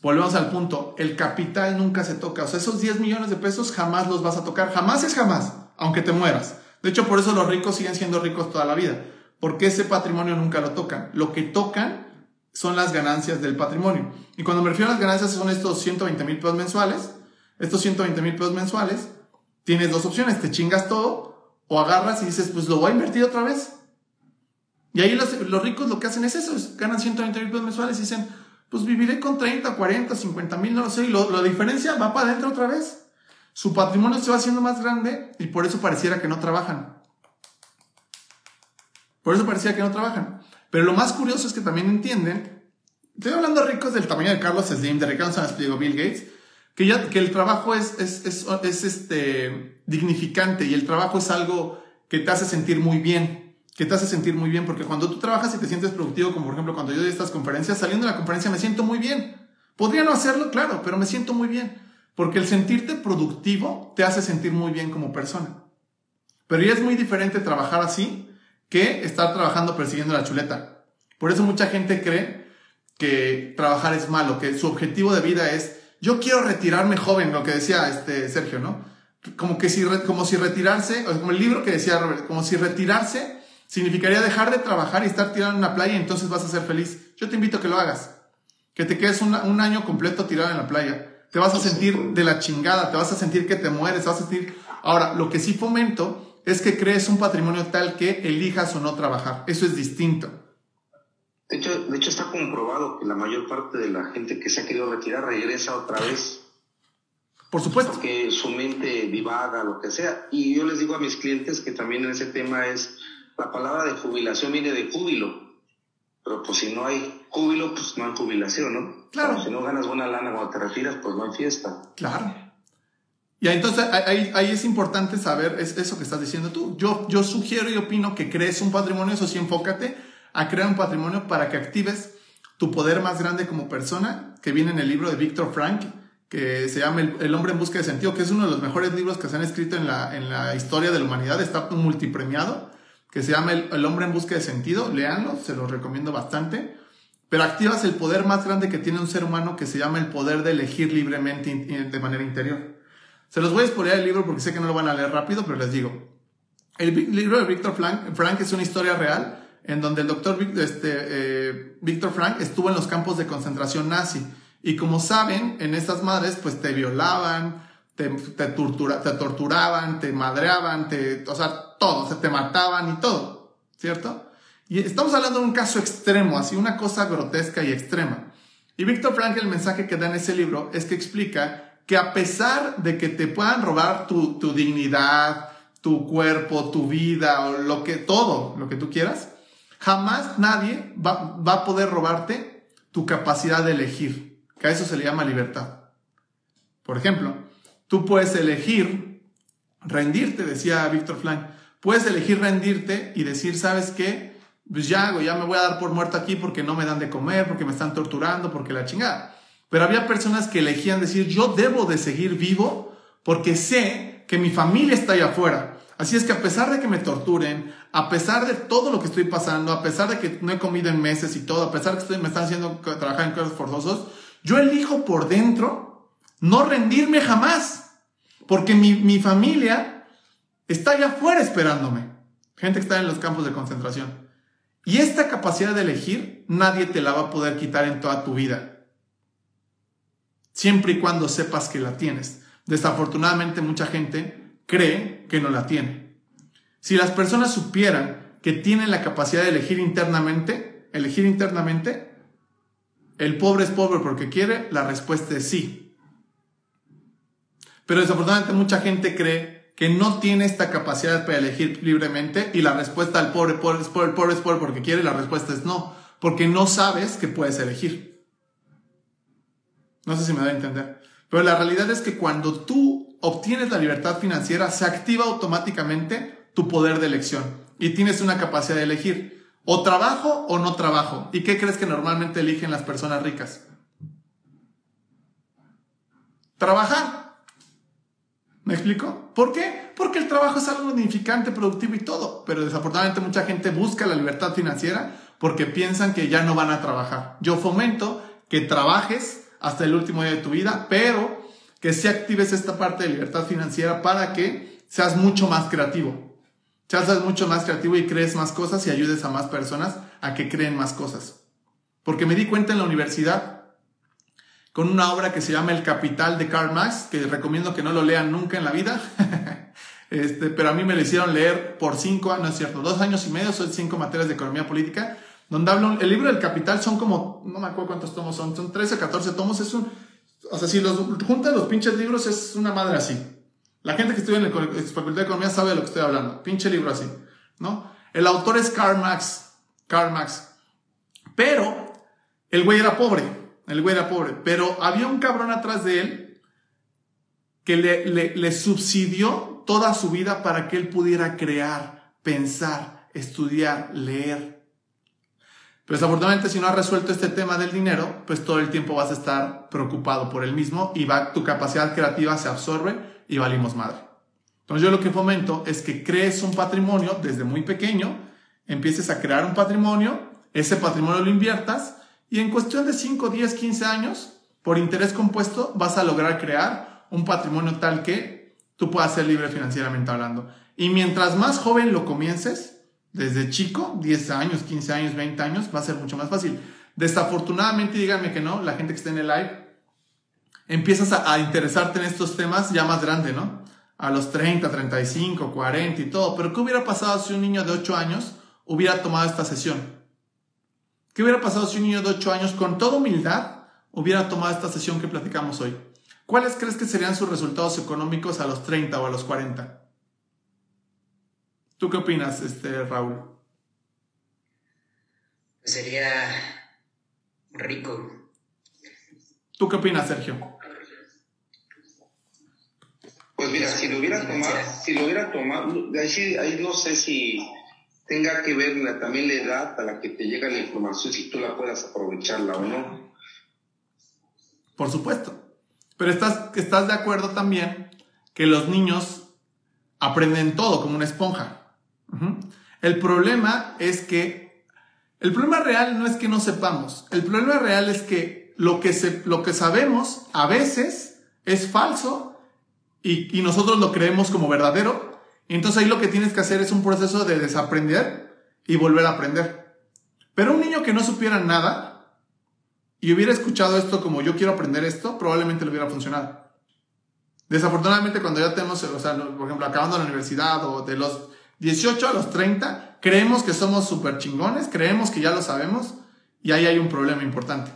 Volvemos al punto, el capital nunca se toca, o sea, esos 10 millones de pesos jamás los vas a tocar, jamás es jamás, aunque te mueras. De hecho, por eso los ricos siguen siendo ricos toda la vida, porque ese patrimonio nunca lo tocan. Lo que tocan son las ganancias del patrimonio. Y cuando me refiero a las ganancias son estos 120 mil pesos mensuales, estos 120 mil pesos mensuales, tienes dos opciones, te chingas todo o agarras y dices, pues lo voy a invertir otra vez. Y ahí los, ricos lo que hacen es eso, ganan 120 mil pesos mensuales y dicen, pues viviré con 30, 40, 50 mil, no sé, y lo, la diferencia va para adentro otra vez. Su patrimonio se va haciendo más grande y por eso pareciera que no trabajan. Por eso parecía que no trabajan. Pero lo más curioso es que también entienden, estoy hablando ricos del tamaño de Carlos Slim, de Ricardo Sánchez Bill Gates, que, ya, que el trabajo es, es, es, es, este, dignificante y el trabajo es algo que te hace sentir muy bien, que te hace sentir muy bien, porque cuando tú trabajas y te sientes productivo, como por ejemplo cuando yo doy estas conferencias, saliendo de la conferencia me siento muy bien. Podría no hacerlo, claro, pero me siento muy bien, porque el sentirte productivo te hace sentir muy bien como persona. Pero ya es muy diferente trabajar así que estar trabajando persiguiendo la chuleta. Por eso mucha gente cree que trabajar es malo, que su objetivo de vida es yo quiero retirarme joven, lo que decía este Sergio, ¿no? Como que si, como si retirarse, como el libro que decía Robert, como si retirarse significaría dejar de trabajar y estar tirado en una playa y entonces vas a ser feliz. Yo te invito a que lo hagas. Que te quedes un, un año completo tirado en la playa. Te vas a sentir de la chingada, te vas a sentir que te mueres, te vas a sentir... Ahora, lo que sí fomento es que crees un patrimonio tal que elijas o no trabajar. Eso es distinto. De hecho, de hecho, está comprobado que la mayor parte de la gente que se ha querido retirar regresa otra vez. Por supuesto. Porque su mente divaga, lo que sea. Y yo les digo a mis clientes que también en ese tema es, la palabra de jubilación viene de júbilo. Pero pues si no hay júbilo, pues no hay jubilación, ¿no? Claro. si no ganas buena lana cuando te retiras, pues no hay fiesta. Claro. Y entonces ahí, ahí es importante saber es eso que estás diciendo tú. Yo, yo sugiero y opino que crees un patrimonio, eso sí, enfócate a crear un patrimonio para que actives tu poder más grande como persona, que viene en el libro de Víctor Frank, que se llama el, hombre en busca de sentido, que es uno de los mejores libros que se han escrito en la, en la historia de la humanidad, está multipremiado, que se llama el, hombre en busca de sentido, leanlo, se lo recomiendo bastante, pero activas el poder más grande que tiene un ser humano, que se llama el poder de elegir libremente de manera interior. Se los voy a exponer el libro porque sé que no lo van a leer rápido, pero les digo, el libro de Víctor Frank, Frank es una historia real, en donde el doctor este, eh, Víctor Frank estuvo en los campos de concentración nazi. Y como saben, en estas madres, pues te violaban, te, te, tortura, te torturaban, te madreaban, te, o sea, todo, se te mataban y todo, ¿cierto? Y estamos hablando de un caso extremo, así una cosa grotesca y extrema. Y Víctor Frank, el mensaje que da en ese libro es que explica que a pesar de que te puedan robar tu, tu dignidad, tu cuerpo, tu vida, o lo que, todo, lo que tú quieras, Jamás nadie va, a poder robarte tu capacidad de elegir. que a eso se le llama libertad. Por ejemplo, tú puedes elegir rendirte, decía Víctor Flank, puedes elegir rendirte y decir, ¿sabes qué? Pues ya hago, ya me voy a dar por muerto aquí porque no me dan de comer, porque me están torturando, porque la chingada. Pero había personas que elegían decir, yo debo de seguir vivo porque sé que mi familia está allá afuera. Así es que a pesar de que me torturen, a pesar de todo lo que estoy pasando, a pesar de que no he comido en meses y todo, a pesar de que me están haciendo trabajar en cosas forzosos, yo elijo por dentro no rendirme jamás. Porque mi, mi familia está allá afuera esperándome. Gente que está en los campos de concentración. Y esta capacidad de elegir, nadie te la va a poder quitar en toda tu vida. Siempre y cuando sepas que la tienes. Desafortunadamente mucha gente cree que no la tiene. Si las personas supieran que tienen la capacidad de elegir internamente, elegir internamente, el pobre es pobre porque quiere, la respuesta es sí. Pero desafortunadamente mucha gente cree que no tiene esta capacidad para elegir libremente y la respuesta al pobre, es pobre, pobre es pobre porque quiere, la respuesta es no, porque no sabes que puedes elegir. No sé si me da a entender. Pero la realidad es que cuando tú obtienes la libertad financiera, se activa automáticamente tu poder de elección y tienes una capacidad de elegir o trabajo o no trabajo. ¿Y qué crees que normalmente eligen las personas ricas? Trabajar. ¿Me explico? ¿Por qué? Porque el trabajo es algo dignificante, productivo y todo. Pero desafortunadamente mucha gente busca la libertad financiera porque piensan que ya no van a trabajar. Yo fomento que trabajes hasta el último día de tu vida, pero que si actives esta parte de libertad financiera para que seas mucho más creativo. Seas mucho más creativo y crees más cosas y ayudes a más personas a que creen más cosas. Porque me di cuenta en la universidad con una obra que se llama El Capital de Karl Marx, que recomiendo que no lo lean nunca en la vida. este, pero a mí me lo hicieron leer por cinco años, cierto, dos años y medio, son cinco materias de economía política donde hablo, el libro del Capital son como, no me acuerdo cuántos tomos son, son 13, 14 tomos, es un, o sea, si los juntan los pinches libros es una madre así. La gente que estudia en la Facultad de Economía sabe de lo que estoy hablando, pinche libro así, ¿no? El autor es Karl Marx, Karl Marx, pero el güey era pobre, el güey era pobre, pero había un cabrón atrás de él que le, le, subsidió toda su vida para que él pudiera crear, pensar, estudiar, leer, pero desafortunadamente si no has resuelto este tema del dinero, pues todo el tiempo vas a estar preocupado por el mismo y va, tu capacidad creativa se absorbe y valimos madre. Entonces yo lo que fomento es que crees un patrimonio desde muy pequeño, empieces a crear un patrimonio, ese patrimonio lo inviertas y en cuestión de 5, 10, 15 años, por interés compuesto, vas a lograr crear un patrimonio tal que tú puedas ser libre financieramente hablando. Y mientras más joven lo comiences, desde chico, 10 años, 15 años, 20 años, va a ser mucho más fácil. Desafortunadamente, díganme que no, la gente que está en el live, empiezas a, interesarte en estos temas ya más grande, ¿no? A los 30, 35, 40 y todo. Pero ¿qué hubiera pasado si un niño de 8 años hubiera tomado esta sesión? ¿Qué hubiera pasado si un niño de 8 años, con toda humildad, hubiera tomado esta sesión que platicamos hoy? ¿Cuáles crees que serían sus resultados económicos a los 30 o a los 40? ¿Tú qué opinas, este, Raúl? Sería rico. ¿Tú qué opinas, Sergio? Pues mira, si lo hubiera tomado, si lo hubiera tomado, ahí, ahí no sé si tenga que ver también la edad a la que te llega la información, si tú la puedas aprovecharla o no. Por supuesto. Pero estás, estás de acuerdo también que los niños aprenden todo como una esponja. El problema es que, el problema real no es que no sepamos, el problema real es que lo que, se, lo que sabemos a veces es falso y, y nosotros lo creemos como verdadero. Entonces ahí lo que tienes que hacer es un proceso de desaprender y volver a aprender. Pero un niño que no supiera nada y hubiera escuchado esto como yo quiero aprender esto, probablemente le hubiera funcionado. Desafortunadamente cuando ya tenemos, o sea, por ejemplo, acabando la universidad o de los 18 a los 30, creemos que somos súper chingones, creemos que ya lo sabemos y ahí hay un problema importante.